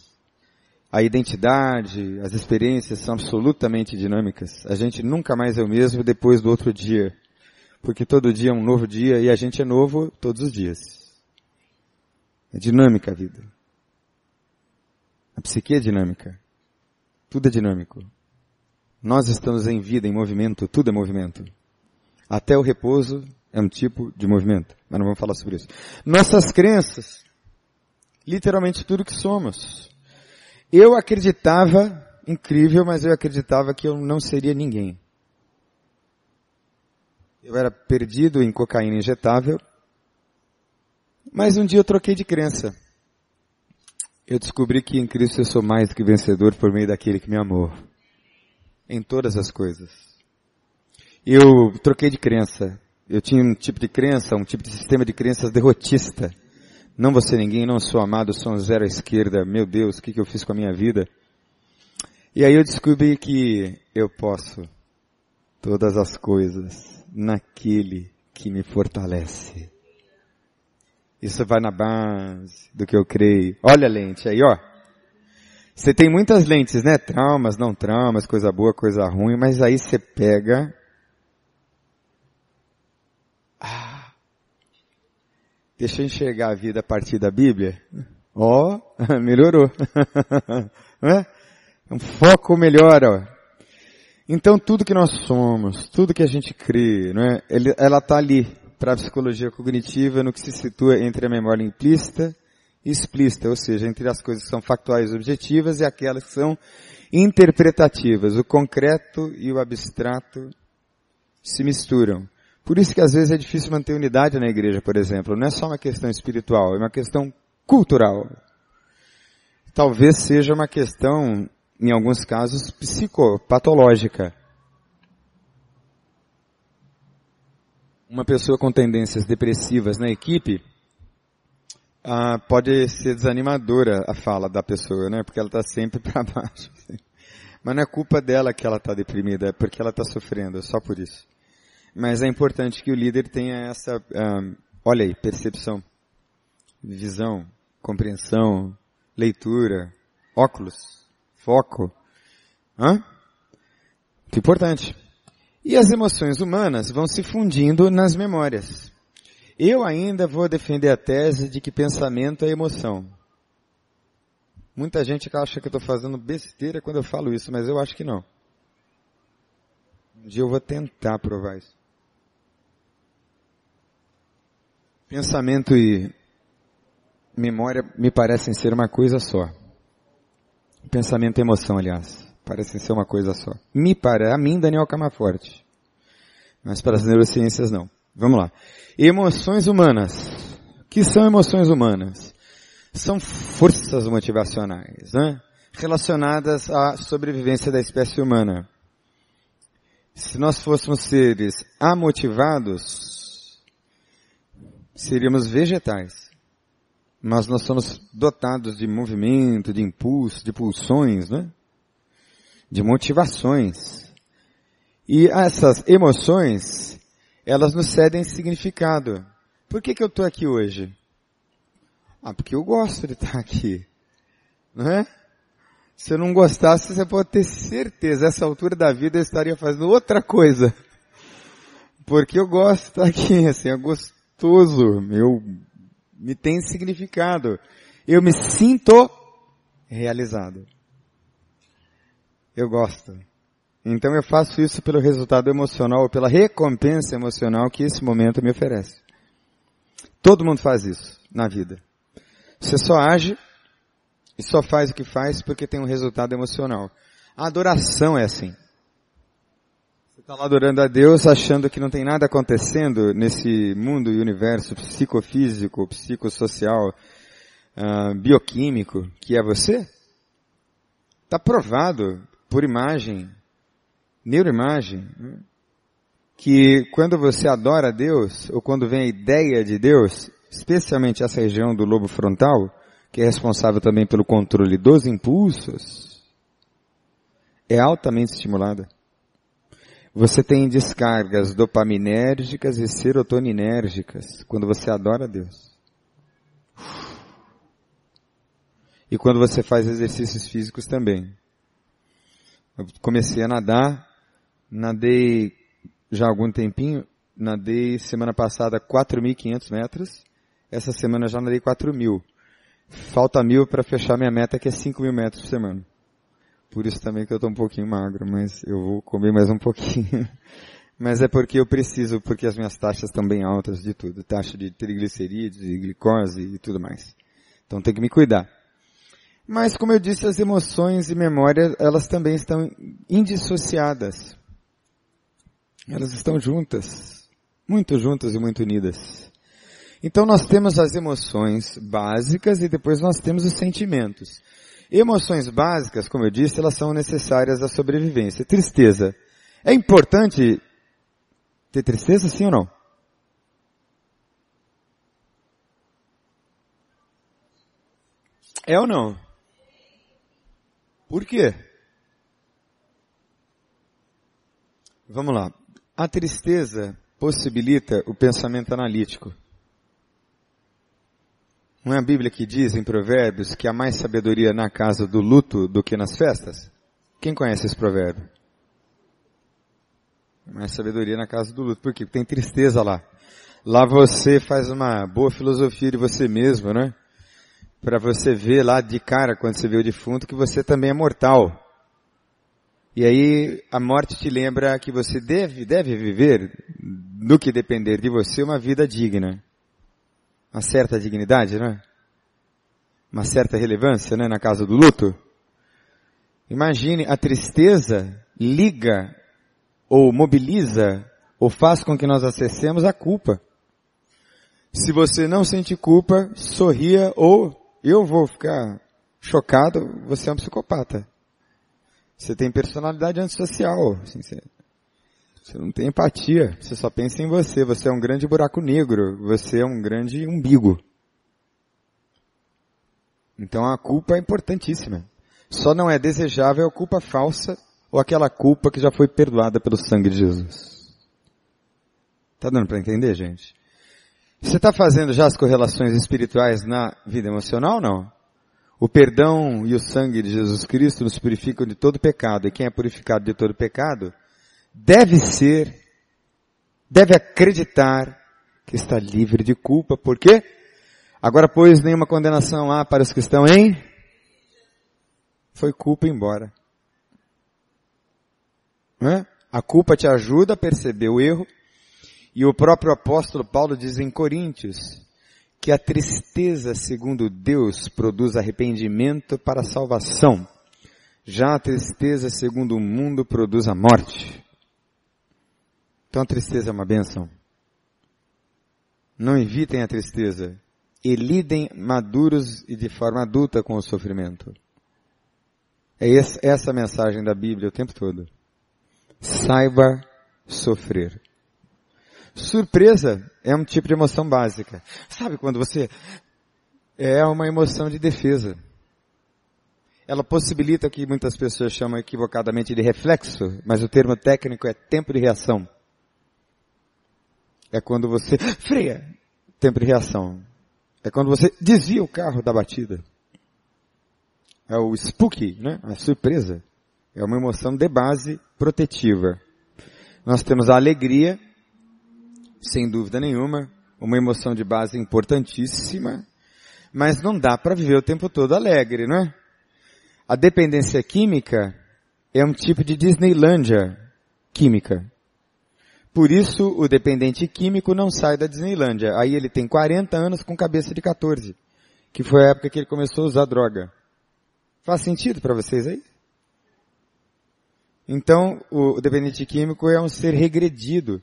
a identidade, as experiências são absolutamente dinâmicas. A gente nunca mais é o mesmo depois do outro dia. Porque todo dia é um novo dia e a gente é novo todos os dias. É dinâmica a vida. A psique é dinâmica. Tudo é dinâmico. Nós estamos em vida, em movimento, tudo é movimento. Até o repouso é um tipo de movimento. Mas não vamos falar sobre isso. Nossas crenças, literalmente tudo que somos. Eu acreditava, incrível, mas eu acreditava que eu não seria ninguém. Eu era perdido em cocaína injetável, mas um dia eu troquei de crença. Eu descobri que em Cristo eu sou mais do que vencedor por meio daquele que me amou. Em todas as coisas. Eu troquei de crença. Eu tinha um tipo de crença, um tipo de sistema de crenças derrotista. Não vou ser ninguém, não sou amado, sou um zero à esquerda. Meu Deus, o que, que eu fiz com a minha vida? E aí eu descobri que eu posso todas as coisas naquele que me fortalece. Isso vai na base do que eu creio. Olha a lente aí, ó. Você tem muitas lentes, né? Traumas, não traumas, coisa boa, coisa ruim, mas aí você pega Deixa eu enxergar a vida a partir da Bíblia. Ó, oh, melhorou. é? Um foco melhor, ó. Então tudo que nós somos, tudo que a gente crê, não é? Ele, ela está ali para a psicologia cognitiva no que se situa entre a memória implícita e explícita, ou seja, entre as coisas que são factuais e objetivas e aquelas que são interpretativas. O concreto e o abstrato se misturam. Por isso que às vezes é difícil manter unidade na igreja, por exemplo. Não é só uma questão espiritual, é uma questão cultural. Talvez seja uma questão, em alguns casos, psicopatológica. Uma pessoa com tendências depressivas na equipe ah, pode ser desanimadora a fala da pessoa, né? Porque ela está sempre para baixo. Assim. Mas não é culpa dela que ela está deprimida, é porque ela está sofrendo, é só por isso. Mas é importante que o líder tenha essa, uh, olha aí, percepção, visão, compreensão, leitura, óculos, foco. Hã? Muito importante. E as emoções humanas vão se fundindo nas memórias. Eu ainda vou defender a tese de que pensamento é emoção. Muita gente acha que eu estou fazendo besteira quando eu falo isso, mas eu acho que não. Um dia eu vou tentar provar isso. Pensamento e memória me parecem ser uma coisa só. Pensamento e emoção, aliás, parecem ser uma coisa só. Me para, a mim, Daniel Camaforte. Mas para as neurociências não. Vamos lá. Emoções humanas. O que são emoções humanas? São forças motivacionais, né? Relacionadas à sobrevivência da espécie humana. Se nós fôssemos seres amotivados, seríamos vegetais. Mas nós somos dotados de movimento, de impulso, de pulsões, né? De motivações. E essas emoções, elas nos cedem significado. Por que que eu estou aqui hoje? Ah, porque eu gosto de estar aqui. Não é? Se eu não gostasse, você pode ter certeza, essa altura da vida eu estaria fazendo outra coisa. Porque eu gosto de estar aqui, assim, gosto gostoso, eu, me tem significado. Eu me sinto realizado. Eu gosto. Então eu faço isso pelo resultado emocional, pela recompensa emocional que esse momento me oferece. Todo mundo faz isso na vida. Você só age e só faz o que faz porque tem um resultado emocional. A adoração é assim está lá adorando a Deus achando que não tem nada acontecendo nesse mundo e universo psicofísico, psicossocial, uh, bioquímico, que é você? Está provado por imagem, neuroimagem, que quando você adora a Deus, ou quando vem a ideia de Deus, especialmente essa região do lobo frontal, que é responsável também pelo controle dos impulsos, é altamente estimulada. Você tem descargas dopaminérgicas e serotoninérgicas quando você adora a Deus. e quando você faz exercícios físicos também. Eu comecei a nadar, nadei já há algum tempinho, nadei semana passada 4.500 metros, essa semana já nadei 4.000. Falta mil para fechar minha meta que é 5.000 metros por semana. Por isso também que eu estou um pouquinho magro, mas eu vou comer mais um pouquinho. mas é porque eu preciso, porque as minhas taxas estão bem altas de tudo. Taxa de triglicerídeos, de glicose e tudo mais. Então tem que me cuidar. Mas como eu disse, as emoções e memórias, elas também estão indissociadas. Elas estão juntas. Muito juntas e muito unidas. Então nós temos as emoções básicas e depois nós temos os sentimentos. Emoções básicas, como eu disse, elas são necessárias à sobrevivência. Tristeza. É importante ter tristeza, sim ou não? É ou não? Por quê? Vamos lá. A tristeza possibilita o pensamento analítico. Não é a Bíblia que diz em Provérbios que há mais sabedoria na casa do luto do que nas festas? Quem conhece esse provérbio? Mais sabedoria na casa do luto. Por quê? Porque tem tristeza lá. Lá você faz uma boa filosofia de você mesmo, né? Para você ver lá de cara, quando você vê o defunto, que você também é mortal. E aí a morte te lembra que você deve, deve viver, no que depender de você, uma vida digna uma certa dignidade, né? Uma certa relevância, né? Na casa do luto. Imagine a tristeza liga ou mobiliza ou faz com que nós acessemos a culpa. Se você não sente culpa, sorria ou eu vou ficar chocado, você é um psicopata. Você tem personalidade antissocial. Assim, você você não tem empatia. Você só pensa em você. Você é um grande buraco negro. Você é um grande umbigo. Então a culpa é importantíssima. Só não é desejável a culpa falsa ou aquela culpa que já foi perdoada pelo sangue de Jesus. Tá dando para entender, gente? Você está fazendo já as correlações espirituais na vida emocional ou não? O perdão e o sangue de Jesus Cristo nos purificam de todo pecado. E quem é purificado de todo pecado deve ser, deve acreditar que está livre de culpa. Por quê? Agora, pois, nenhuma condenação há para os que estão em? Foi culpa embora. É? A culpa te ajuda a perceber o erro. E o próprio apóstolo Paulo diz em Coríntios que a tristeza, segundo Deus, produz arrependimento para salvação. Já a tristeza, segundo o mundo, produz a morte. Então a tristeza é uma benção. Não evitem a tristeza. E lidem maduros e de forma adulta com o sofrimento. É essa a mensagem da Bíblia o tempo todo. Saiba sofrer. Surpresa é um tipo de emoção básica. Sabe quando você é uma emoção de defesa. Ela possibilita que muitas pessoas chamam equivocadamente de reflexo, mas o termo técnico é tempo de reação. É quando você freia, tempo de reação. É quando você desvia o carro da batida. É o spooky, né? A surpresa. É uma emoção de base protetiva. Nós temos a alegria, sem dúvida nenhuma, uma emoção de base importantíssima, mas não dá para viver o tempo todo alegre, não é? A dependência química é um tipo de Disneylândia química. Por isso, o dependente químico não sai da Disneylândia. Aí ele tem 40 anos com cabeça de 14, que foi a época que ele começou a usar droga. Faz sentido para vocês aí? Então, o dependente químico é um ser regredido.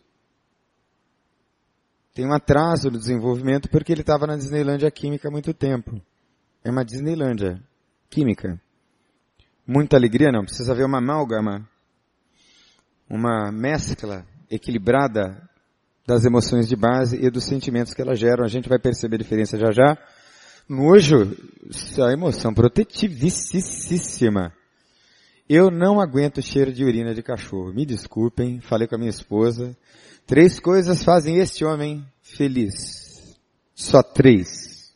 Tem um atraso no desenvolvimento porque ele estava na Disneylândia química há muito tempo. É uma Disneylândia química. Muita alegria não, precisa haver uma amálgama, uma mescla equilibrada das emoções de base e dos sentimentos que elas geram. A gente vai perceber a diferença já já. Nojo, a emoção protetivíssima. Eu não aguento cheiro de urina de cachorro. Me desculpem, falei com a minha esposa. Três coisas fazem este homem feliz. Só três.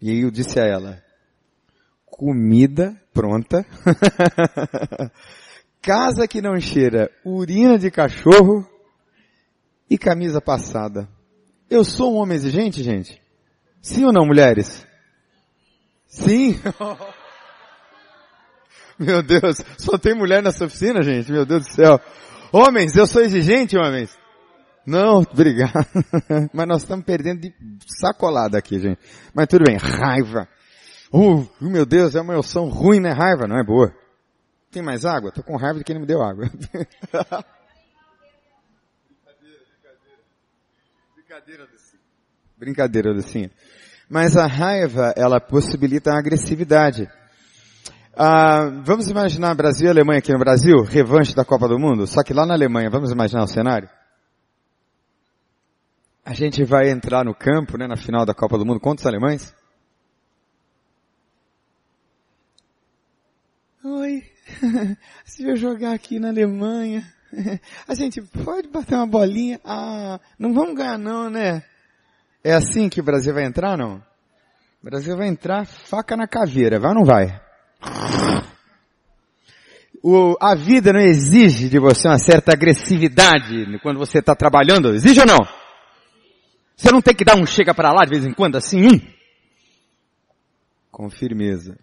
E eu disse a ela, comida pronta, casa que não cheira urina de cachorro e camisa passada. Eu sou um homem exigente, gente? Sim ou não, mulheres? Sim? Meu Deus, só tem mulher nessa oficina, gente? Meu Deus do céu. Homens, eu sou exigente, homens? Não, obrigado. Mas nós estamos perdendo de sacolada aqui, gente. Mas tudo bem, raiva. Uh, meu Deus, é uma emoção ruim, né? Raiva, não é boa. Tem mais água? Tô com raiva de quem não me deu água. brincadeira, brincadeira. Brincadeira, Lucinha. Brincadeira, Lucinha. Mas a raiva, ela possibilita a agressividade. Ah, vamos imaginar Brasil e Alemanha aqui no Brasil, revanche da Copa do Mundo, só que lá na Alemanha, vamos imaginar o cenário? A gente vai entrar no campo, né, na final da Copa do Mundo contra os alemães? Oi, se eu jogar aqui na Alemanha, a gente pode bater uma bolinha? Ah, não vamos ganhar não, né? É assim que o Brasil vai entrar, não? O Brasil vai entrar faca na caveira, vai ou não vai? O, a vida não exige de você uma certa agressividade quando você está trabalhando? Exige ou não? Você não tem que dar um chega para lá de vez em quando, assim, um? Com firmeza.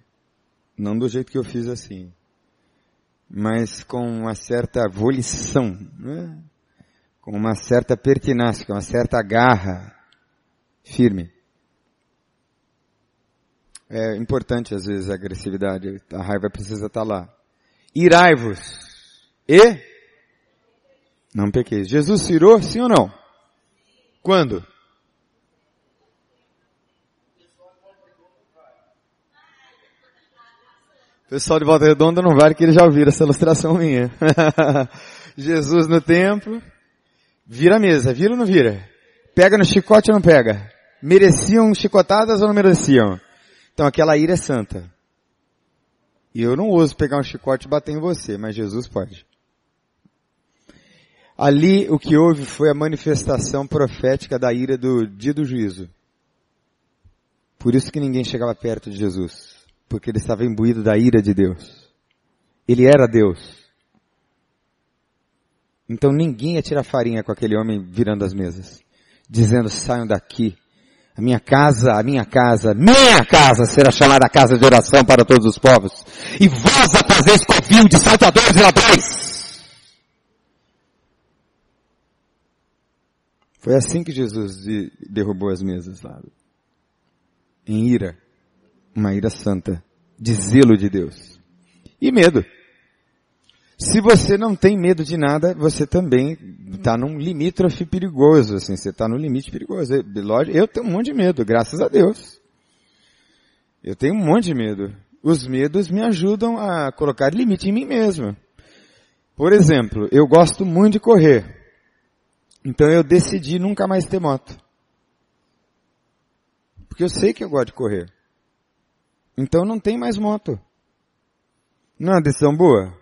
Não do jeito que eu fiz assim. Mas com uma certa volição, né? com uma certa pertinácia, com uma certa garra firme. É importante às vezes a agressividade, a raiva precisa estar lá. Irai-vos e não pequeis. Jesus se irou, sim ou não? Quando? pessoal de Volta Redonda não vale que eles já ouviram essa ilustração minha. Jesus no templo, vira a mesa, vira ou não vira? Pega no chicote ou não pega? Mereciam chicotadas ou não mereciam? Então aquela ira é santa. E eu não ouso pegar um chicote e bater em você, mas Jesus pode. Ali o que houve foi a manifestação profética da ira do dia do juízo. Por isso que ninguém chegava perto de Jesus porque ele estava imbuído da ira de Deus. Ele era Deus. Então ninguém ia tirar farinha com aquele homem virando as mesas, dizendo saiam daqui. A minha casa, a minha casa, minha casa será chamada casa de oração para todos os povos. E vós a fazeis covil de saltadores e ladrões. Foi assim que Jesus derrubou as mesas, sabe? Em ira uma ira santa, de zelo de Deus. E medo. Se você não tem medo de nada, você também está num limítrofe perigoso, assim, você está no limite perigoso. Eu tenho um monte de medo, graças a Deus. Eu tenho um monte de medo. Os medos me ajudam a colocar limite em mim mesmo. Por exemplo, eu gosto muito de correr. Então eu decidi nunca mais ter moto. Porque eu sei que eu gosto de correr. Então não tem mais moto. Não é uma decisão boa?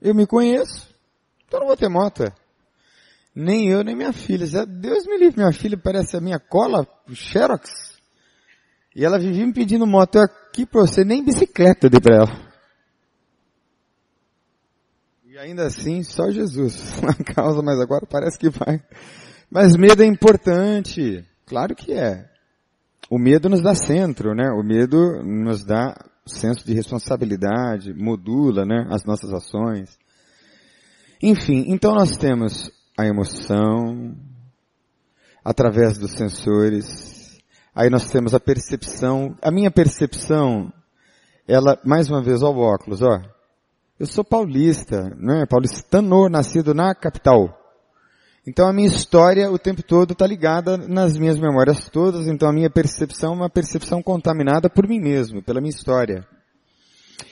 Eu me conheço, então não vou ter moto. Nem eu, nem minha filha. Deus me livre, minha filha parece a minha cola, o Xerox. E ela vivia me pedindo moto eu aqui pra você, nem bicicleta eu dei pra ela. E ainda assim, só Jesus na causa, mas agora parece que vai. Mas medo é importante. Claro que é. O medo nos dá centro, né? O medo nos dá senso de responsabilidade, modula, né? As nossas ações. Enfim, então nós temos a emoção, através dos sensores. Aí nós temos a percepção. A minha percepção, ela, mais uma vez, ó o óculos, ó. Eu sou paulista, né? Paulistano, nascido na capital. Então a minha história o tempo todo está ligada nas minhas memórias todas, então a minha percepção é uma percepção contaminada por mim mesmo, pela minha história.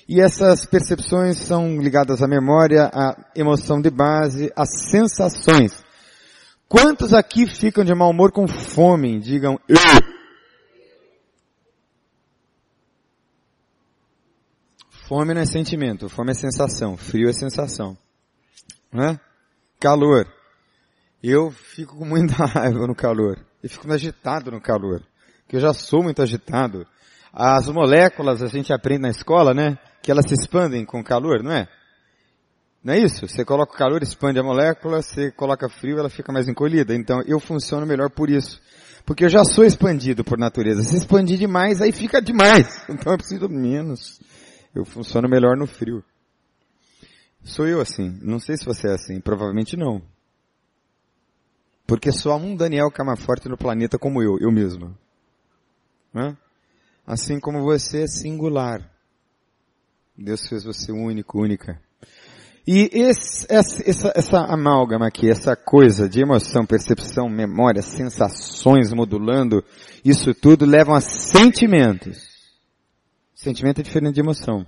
E essas percepções são ligadas à memória, à emoção de base, às sensações. Quantos aqui ficam de mau humor com fome? Digam eu. Fome não é sentimento, fome é sensação, frio é sensação. Né? Calor. Eu fico com muita raiva no calor. Eu fico agitado no calor. Porque eu já sou muito agitado. As moléculas, a gente aprende na escola, né? Que elas se expandem com calor, não é? Não é isso? Você coloca o calor, expande a molécula, você coloca frio, ela fica mais encolhida. Então eu funciono melhor por isso. Porque eu já sou expandido por natureza. Se expandir demais, aí fica demais. Então eu preciso menos. Eu funciono melhor no frio. Sou eu assim. Não sei se você é assim. Provavelmente não. Porque só há um Daniel Camaforte no planeta como eu, eu mesmo. Né? Assim como você é singular. Deus fez você único, única. E esse, essa, essa, amálgama aqui, essa coisa de emoção, percepção, memória, sensações modulando, isso tudo levam a sentimentos. Sentimento é diferente de emoção.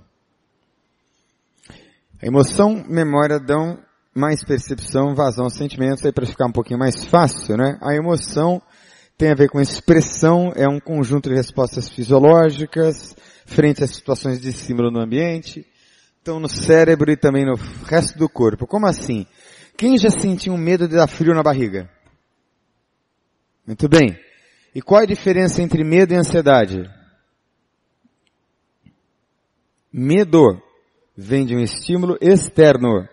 A emoção, memória dão mais percepção, vazão sentimentos, aí para ficar um pouquinho mais fácil, né? A emoção tem a ver com expressão, é um conjunto de respostas fisiológicas frente a situações de estímulo no ambiente estão no cérebro e também no resto do corpo. Como assim? Quem já sentiu medo de dar frio na barriga? Muito bem. E qual é a diferença entre medo e ansiedade? Medo vem de um estímulo externo.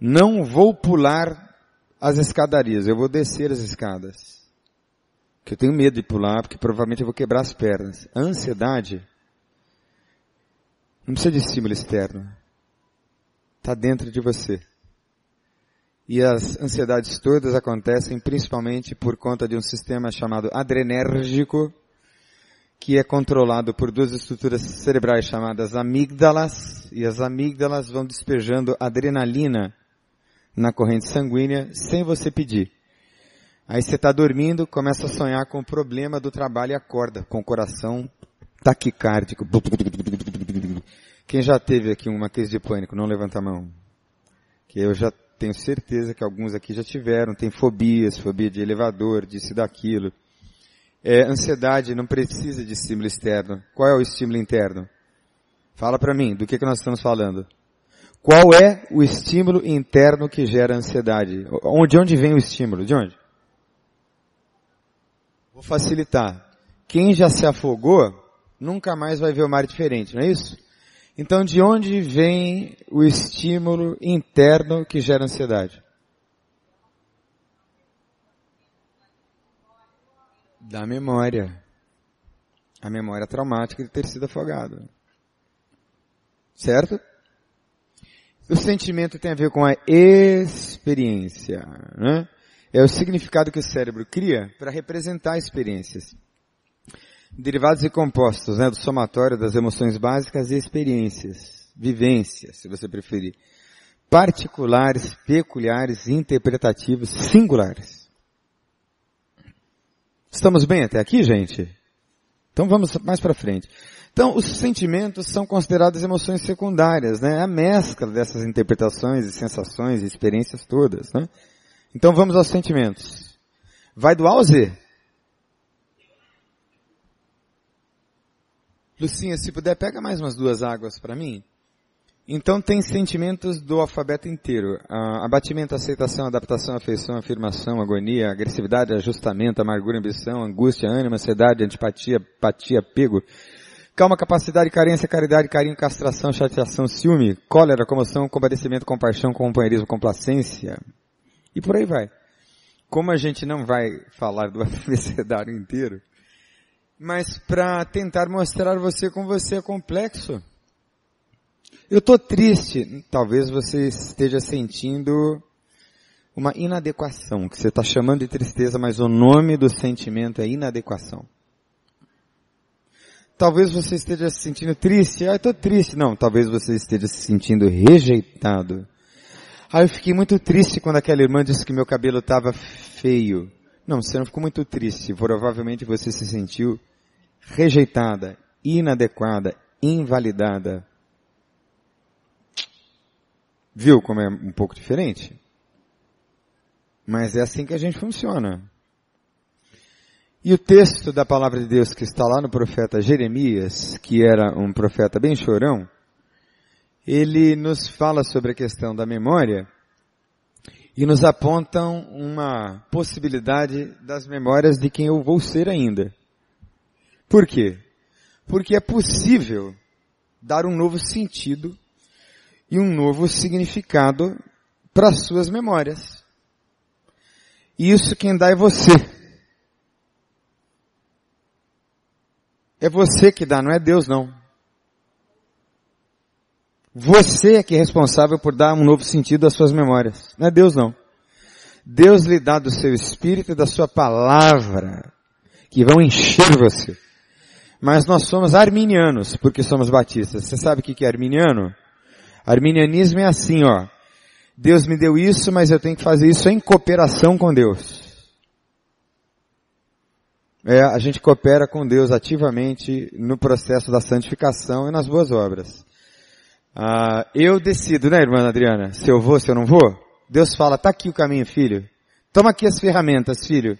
Não vou pular as escadarias, eu vou descer as escadas. Que eu tenho medo de pular, porque provavelmente eu vou quebrar as pernas. A ansiedade não precisa de estímulo externo está dentro de você. E as ansiedades todas acontecem principalmente por conta de um sistema chamado adrenérgico, que é controlado por duas estruturas cerebrais chamadas amígdalas, e as amígdalas vão despejando adrenalina na corrente sanguínea sem você pedir. Aí você está dormindo, começa a sonhar com o problema do trabalho e acorda com o coração taquicárdico. Quem já teve aqui uma crise de pânico, não levanta a mão. Que eu já tenho certeza que alguns aqui já tiveram, tem fobias, fobia de elevador, disso daquilo. É, ansiedade não precisa de estímulo externo. Qual é o estímulo interno? Fala para mim, do que, que nós estamos falando? Qual é o estímulo interno que gera ansiedade? De onde vem o estímulo? De onde? Vou facilitar. Quem já se afogou, nunca mais vai ver o mar diferente, não é isso? Então, de onde vem o estímulo interno que gera ansiedade? Da memória. A memória traumática de ter sido afogado. Certo? O sentimento tem a ver com a experiência. Né? É o significado que o cérebro cria para representar experiências derivados e compostos, né, do somatório das emoções básicas e experiências, vivências, se você preferir, particulares, peculiares, interpretativos, singulares. Estamos bem até aqui, gente? Então vamos mais para frente. Então, os sentimentos são considerados emoções secundárias, né? A mescla dessas interpretações e sensações e experiências todas, né? Então vamos aos sentimentos. Vai do A ao Z. Lucinha, se puder, pega mais umas duas águas para mim. Então tem sentimentos do alfabeto inteiro. Uh, abatimento, aceitação, adaptação, afeição, afirmação, agonia, agressividade, ajustamento, amargura, ambição, angústia, ânimo, ansiedade, antipatia, apatia, apego. Calma, capacidade, carência, caridade, carinho, castração, chateação, ciúme, cólera, comoção, compadecimento, compaixão, companheirismo, complacência. E por aí vai. Como a gente não vai falar do abecedário inteiro, mas para tentar mostrar você como você é complexo. Eu estou triste. Talvez você esteja sentindo uma inadequação, que você está chamando de tristeza, mas o nome do sentimento é inadequação. Talvez você esteja se sentindo triste. Ah, estou triste. Não, talvez você esteja se sentindo rejeitado. Ah, eu fiquei muito triste quando aquela irmã disse que meu cabelo estava feio. Não, você não ficou muito triste. Provavelmente você se sentiu rejeitada, inadequada, invalidada. Viu como é um pouco diferente? Mas é assim que a gente funciona. E o texto da palavra de Deus que está lá no profeta Jeremias, que era um profeta bem chorão, ele nos fala sobre a questão da memória e nos apontam uma possibilidade das memórias de quem eu vou ser ainda. Por quê? Porque é possível dar um novo sentido e um novo significado para as suas memórias. E isso quem dá é você. É você que dá, não é Deus não. Você é que é responsável por dar um novo sentido às suas memórias. Não é Deus não. Deus lhe dá do seu espírito e da sua palavra, que vão encher você. Mas nós somos arminianos, porque somos batistas. Você sabe o que é arminiano? Arminianismo é assim, ó. Deus me deu isso, mas eu tenho que fazer isso em cooperação com Deus. É, a gente coopera com Deus ativamente no processo da santificação e nas boas obras. Ah, eu decido, né, irmã Adriana, se eu vou, se eu não vou. Deus fala, tá aqui o caminho, filho. Toma aqui as ferramentas, filho.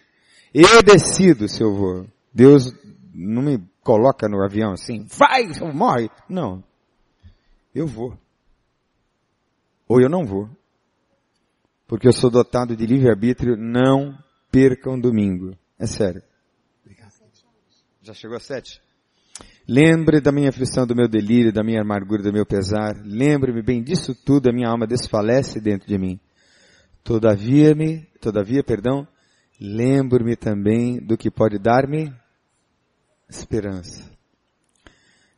Eu decido se eu vou. Deus não me coloca no avião assim, vai, morre. Não. Eu vou. Ou eu não vou. Porque eu sou dotado de livre-arbítrio, não percam domingo. É sério. Já chegou a sete? Lembre da minha aflição, do meu delírio, da minha amargura, do meu pesar. Lembre-me bem disso tudo, a minha alma desfalece dentro de mim. Todavia-me, todavia, perdão, lembro-me também do que pode dar-me esperança.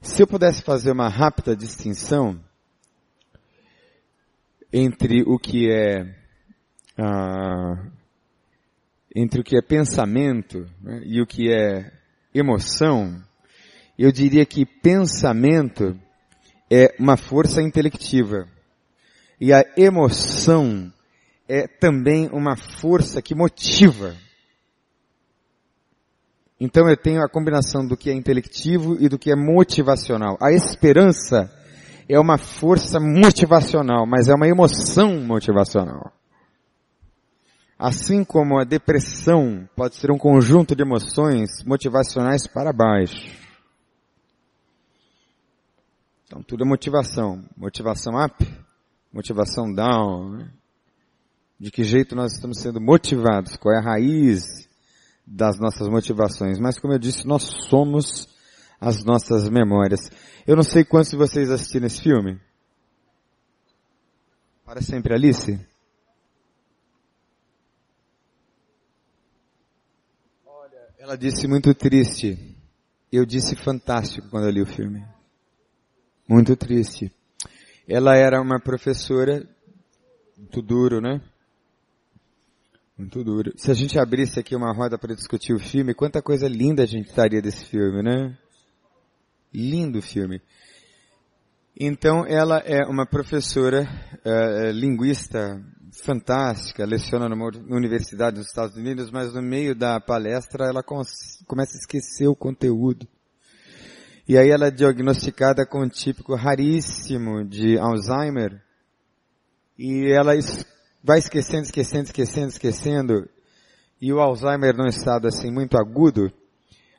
Se eu pudesse fazer uma rápida distinção entre o que é ah, entre o que é pensamento né, e o que é emoção, eu diria que pensamento é uma força intelectiva. E a emoção é também uma força que motiva. Então eu tenho a combinação do que é intelectivo e do que é motivacional. A esperança é uma força motivacional, mas é uma emoção motivacional. Assim como a depressão pode ser um conjunto de emoções motivacionais para baixo. Então tudo é motivação. Motivação up, motivação down. Né? De que jeito nós estamos sendo motivados? Qual é a raiz das nossas motivações? Mas como eu disse, nós somos as nossas memórias. Eu não sei quantos de vocês assistiram esse filme. Para sempre Alice? Ela disse muito triste. Eu disse fantástico quando eu li o filme. Muito triste. Ela era uma professora, muito duro, né? Muito duro. Se a gente abrisse aqui uma roda para discutir o filme, quanta coisa linda a gente estaria desse filme, né? Lindo filme. Então, ela é uma professora, uh, linguista fantástica, leciona numa universidade nos Estados Unidos, mas no meio da palestra ela começa a esquecer o conteúdo. E aí ela é diagnosticada com um típico raríssimo de Alzheimer. E ela vai esquecendo, esquecendo, esquecendo, esquecendo. E o Alzheimer num estado assim muito agudo,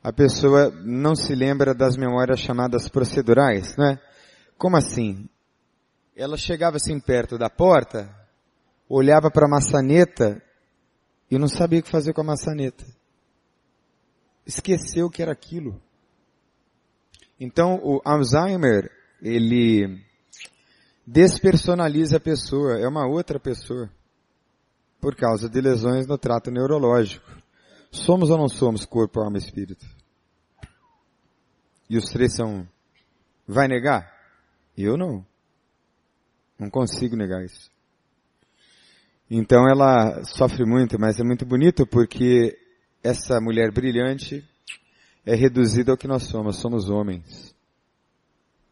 a pessoa não se lembra das memórias chamadas procedurais, né? Como assim? Ela chegava assim perto da porta, olhava para a maçaneta e não sabia o que fazer com a maçaneta. Esqueceu que era aquilo. Então, o Alzheimer, ele despersonaliza a pessoa, é uma outra pessoa, por causa de lesões no trato neurológico. Somos ou não somos corpo, alma e espírito? E os três são, vai negar? Eu não. Não consigo negar isso. Então ela sofre muito, mas é muito bonito porque essa mulher brilhante, é reduzido ao que nós somos. Somos homens,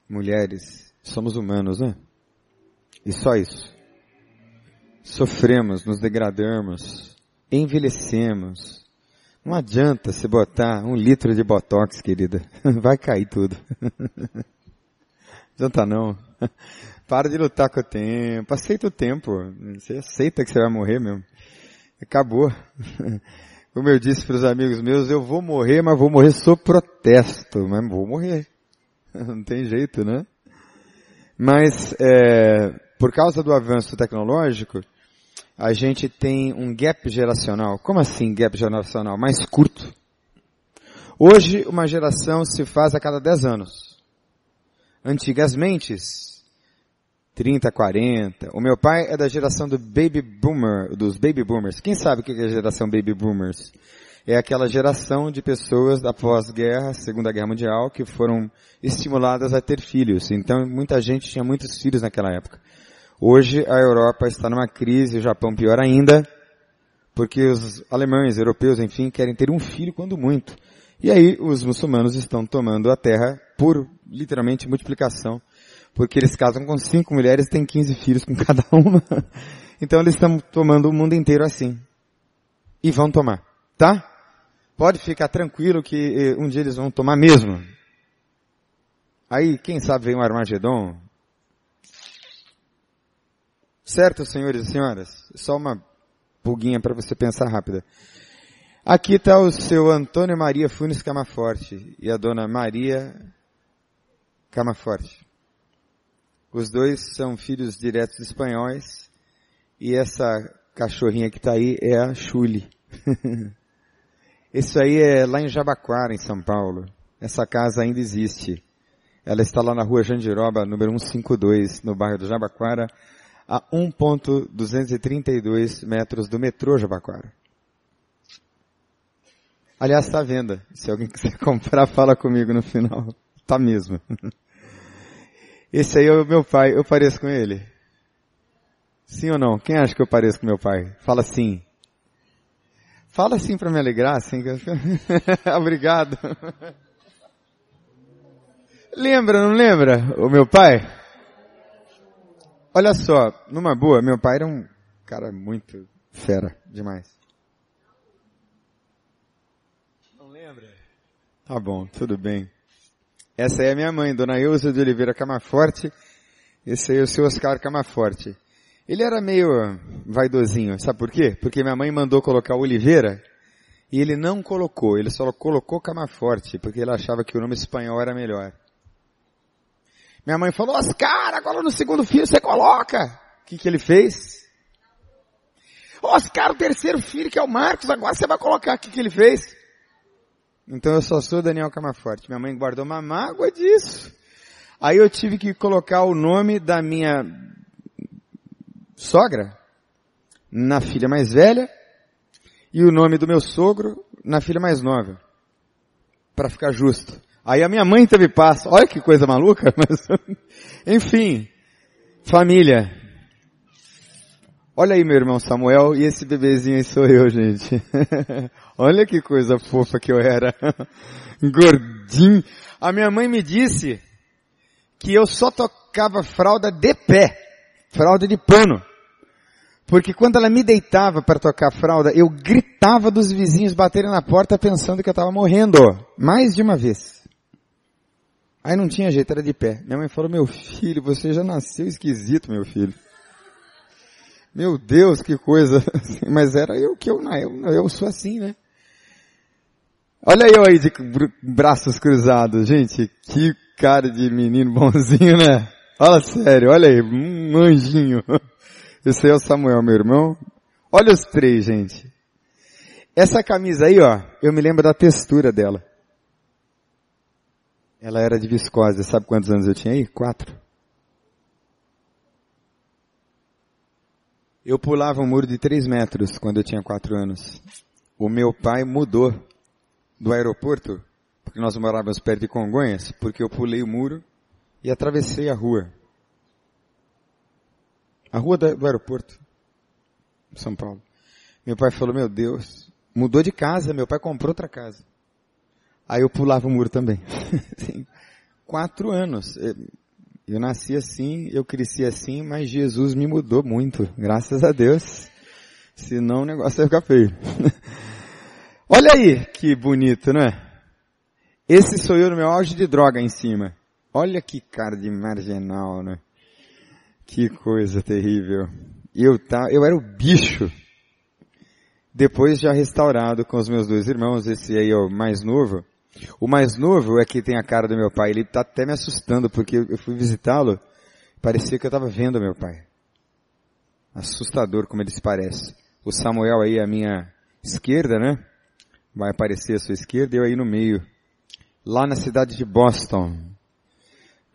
mulheres, somos humanos, né? E só isso. Sofremos, nos degradamos, envelhecemos. Não adianta se botar um litro de botox, querida. Vai cair tudo. Não adianta não. Para de lutar com o tempo. Aceita o tempo. Você aceita que você vai morrer mesmo. Acabou. Como eu disse para os amigos meus, eu vou morrer, mas vou morrer sob protesto, mas vou morrer. Não tem jeito, né? Mas, é, por causa do avanço tecnológico, a gente tem um gap geracional. Como assim gap geracional? Mais curto. Hoje, uma geração se faz a cada 10 anos. Antigamente, 30, 40. O meu pai é da geração do baby boomer, dos baby boomers. Quem sabe o que é a geração baby boomers? É aquela geração de pessoas da pós-guerra, Segunda Guerra Mundial, que foram estimuladas a ter filhos. Então, muita gente tinha muitos filhos naquela época. Hoje, a Europa está numa crise, o Japão pior ainda, porque os alemães, europeus, enfim, querem ter um filho quando muito. E aí, os muçulmanos estão tomando a terra por, literalmente, multiplicação porque eles casam com cinco mulheres e têm 15 filhos com cada uma. Então eles estão tomando o mundo inteiro assim. E vão tomar, tá? Pode ficar tranquilo que eh, um dia eles vão tomar mesmo. Aí, quem sabe vem um Armagedon. Certo, senhores e senhoras? Só uma pulguinha para você pensar rápida. Aqui está o seu Antônio Maria Funes Camaforte e a dona Maria Camaforte. Os dois são filhos diretos espanhóis. E essa cachorrinha que está aí é a Chuli. Isso aí é lá em Jabaquara, em São Paulo. Essa casa ainda existe. Ela está lá na rua Jandiroba, número 152, no bairro do Jabaquara, a 1.232 metros do metrô Jabaquara. Aliás, está à venda. Se alguém quiser comprar, fala comigo no final. Tá mesmo. Esse aí é o meu pai, eu pareço com ele? Sim ou não? Quem acha que eu pareço com meu pai? Fala sim. Fala sim para me alegrar, sim. Obrigado. lembra, não lembra o meu pai? Olha só, numa boa, meu pai era um cara muito fera, demais. Não lembra? Tá bom, tudo bem. Essa é a minha mãe, Dona Ilza de Oliveira Camaforte. Esse é o seu Oscar Camaforte. Ele era meio vaidosinho, sabe por quê? Porque minha mãe mandou colocar Oliveira e ele não colocou, ele só colocou Camaforte, porque ele achava que o nome espanhol era melhor. Minha mãe falou, Oscar, agora no segundo filho você coloca. O que, que ele fez? Oscar, o terceiro filho que é o Marcos, agora você vai colocar. O que, que ele fez? Então eu só sou Daniel Camaforte. Minha mãe guardou uma mágoa disso. Aí eu tive que colocar o nome da minha sogra na filha mais velha e o nome do meu sogro na filha mais nova. Para ficar justo. Aí a minha mãe teve paz. Olha que coisa maluca, mas enfim. Família. Olha aí meu irmão Samuel e esse bebezinho aí sou eu, gente. Olha que coisa fofa que eu era. Gordinho. A minha mãe me disse que eu só tocava fralda de pé. Fralda de pano. Porque quando ela me deitava para tocar fralda, eu gritava dos vizinhos baterem na porta pensando que eu estava morrendo. Mais de uma vez. Aí não tinha jeito, era de pé. Minha mãe falou, meu filho, você já nasceu esquisito, meu filho. Meu Deus, que coisa. Mas era eu que eu, eu, eu sou assim, né? Olha eu aí de braços cruzados, gente. Que cara de menino bonzinho, né? Fala sério, olha aí, um anjinho. Esse aí é o Samuel, meu irmão. Olha os três, gente. Essa camisa aí, ó, eu me lembro da textura dela. Ela era de viscose. Sabe quantos anos eu tinha aí? Quatro. Eu pulava um muro de três metros quando eu tinha quatro anos. O meu pai mudou do aeroporto, porque nós morávamos perto de Congonhas, porque eu pulei o muro e atravessei a rua. A rua do aeroporto, São Paulo. Meu pai falou, meu Deus, mudou de casa, meu pai comprou outra casa. Aí eu pulava o muro também. Quatro anos. Eu nasci assim, eu cresci assim, mas Jesus me mudou muito, graças a Deus. Senão o negócio ia ficar feio. Olha aí, que bonito, não é? Esse sou eu no meu auge de droga em cima. Olha que cara de marginal, né? Que coisa terrível. Eu tá, eu era o bicho. Depois já restaurado com os meus dois irmãos, esse aí é o mais novo. O mais novo é que tem a cara do meu pai. Ele tá até me assustando porque eu fui visitá-lo. Parecia que eu estava vendo meu pai. Assustador como ele se parece. O Samuel aí à minha esquerda, né? vai aparecer à sua esquerda, eu aí no meio. Lá na cidade de Boston.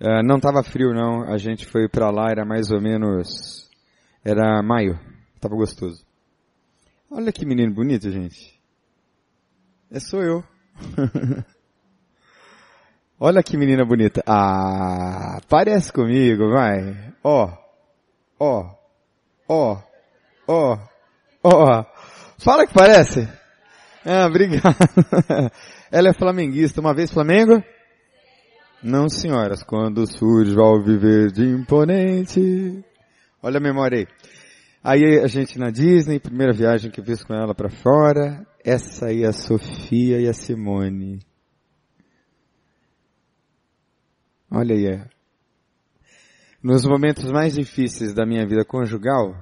Uh, não estava frio não, a gente foi para lá, era mais ou menos, era maio, estava gostoso. Olha que menino bonito, gente. É sou eu. Olha que menina bonita. Ah, parece comigo, vai. Ó, ó, ó, ó, ó. Fala que parece. Ah, obrigado. Ela é flamenguista. Uma vez Flamengo? Não, senhoras. Quando surge ao viver de imponente. Olha a memória aí. Aí a gente na Disney, primeira viagem que fiz com ela para fora. Essa aí a Sofia e a Simone. Olha aí. É. Nos momentos mais difíceis da minha vida conjugal,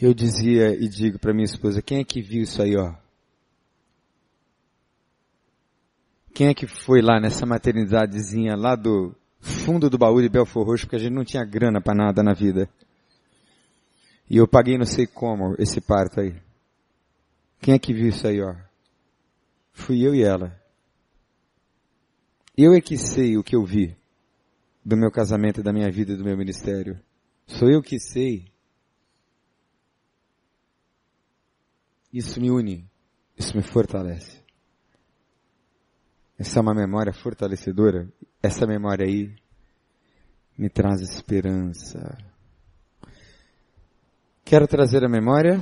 eu dizia e digo para minha esposa, quem é que viu isso aí, ó? Quem é que foi lá nessa maternidadezinha lá do fundo do baú de Belfor Roxo, porque a gente não tinha grana para nada na vida. E eu paguei não sei como esse parto aí. Quem é que viu isso aí, ó? Fui eu e ela. Eu é que sei o que eu vi do meu casamento, da minha vida e do meu ministério. Sou eu que sei. Isso me une. Isso me fortalece. Essa é uma memória fortalecedora. Essa memória aí me traz esperança. Quero trazer a memória.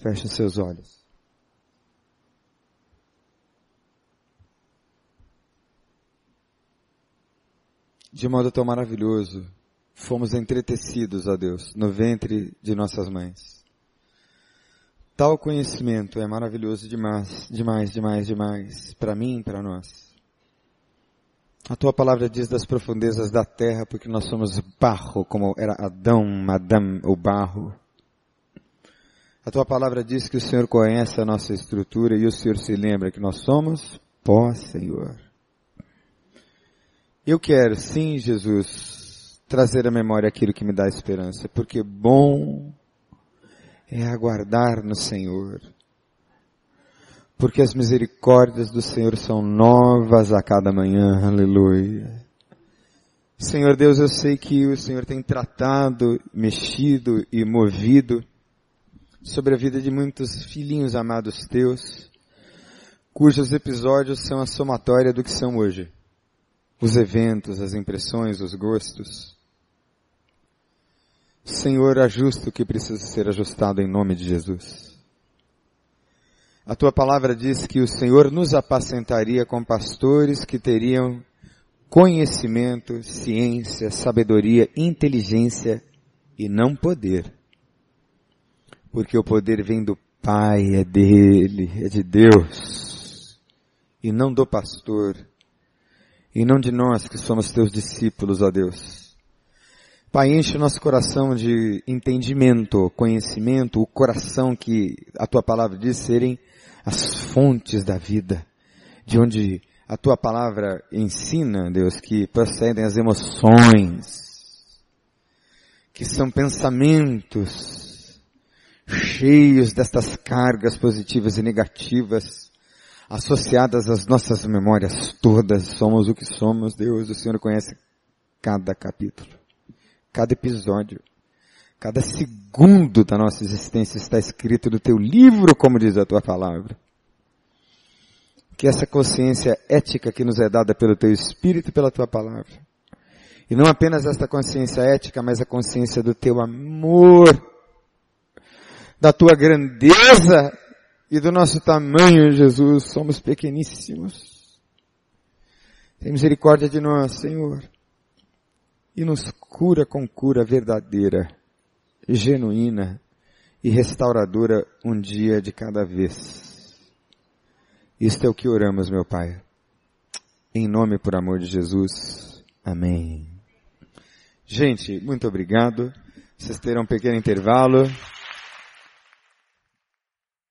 Feche os seus olhos. De modo tão maravilhoso, fomos entretecidos, ó Deus, no ventre de nossas mães. Tal conhecimento é maravilhoso demais, demais, demais, demais, para mim e para nós. A tua palavra diz das profundezas da terra, porque nós somos barro, como era Adão, Madame, o barro. A tua palavra diz que o Senhor conhece a nossa estrutura e o Senhor se lembra que nós somos pó, Senhor. Eu quero, sim, Jesus, trazer à memória aquilo que me dá esperança, porque bom é aguardar no Senhor. Porque as misericórdias do Senhor são novas a cada manhã, aleluia. Senhor Deus, eu sei que o Senhor tem tratado, mexido e movido sobre a vida de muitos filhinhos amados teus, cujos episódios são a somatória do que são hoje. Os eventos, as impressões, os gostos. Senhor, ajusta o que precisa ser ajustado em nome de Jesus. A tua palavra diz que o Senhor nos apacentaria com pastores que teriam conhecimento, ciência, sabedoria, inteligência e não poder. Porque o poder vem do Pai, é dele, é de Deus, e não do pastor, e não de nós que somos teus discípulos, ó Deus. Pai, enche o nosso coração de entendimento, conhecimento, o coração que a tua palavra diz serem as fontes da vida, de onde a tua palavra ensina, Deus, que procedem as emoções, que são pensamentos cheios destas cargas positivas e negativas, associadas às nossas memórias todas. Somos o que somos, Deus, o Senhor conhece cada capítulo cada episódio, cada segundo da nossa existência está escrito no teu livro, como diz a tua palavra. Que essa consciência ética que nos é dada pelo teu Espírito e pela tua palavra, e não apenas esta consciência ética, mas a consciência do teu amor, da tua grandeza e do nosso tamanho, Jesus, somos pequeníssimos. Tem misericórdia de nós, Senhor e nos cura com cura verdadeira, genuína e restauradora um dia de cada vez. Isto é o que oramos, meu Pai. Em nome por amor de Jesus. Amém. Gente, muito obrigado. Vocês terão um pequeno intervalo.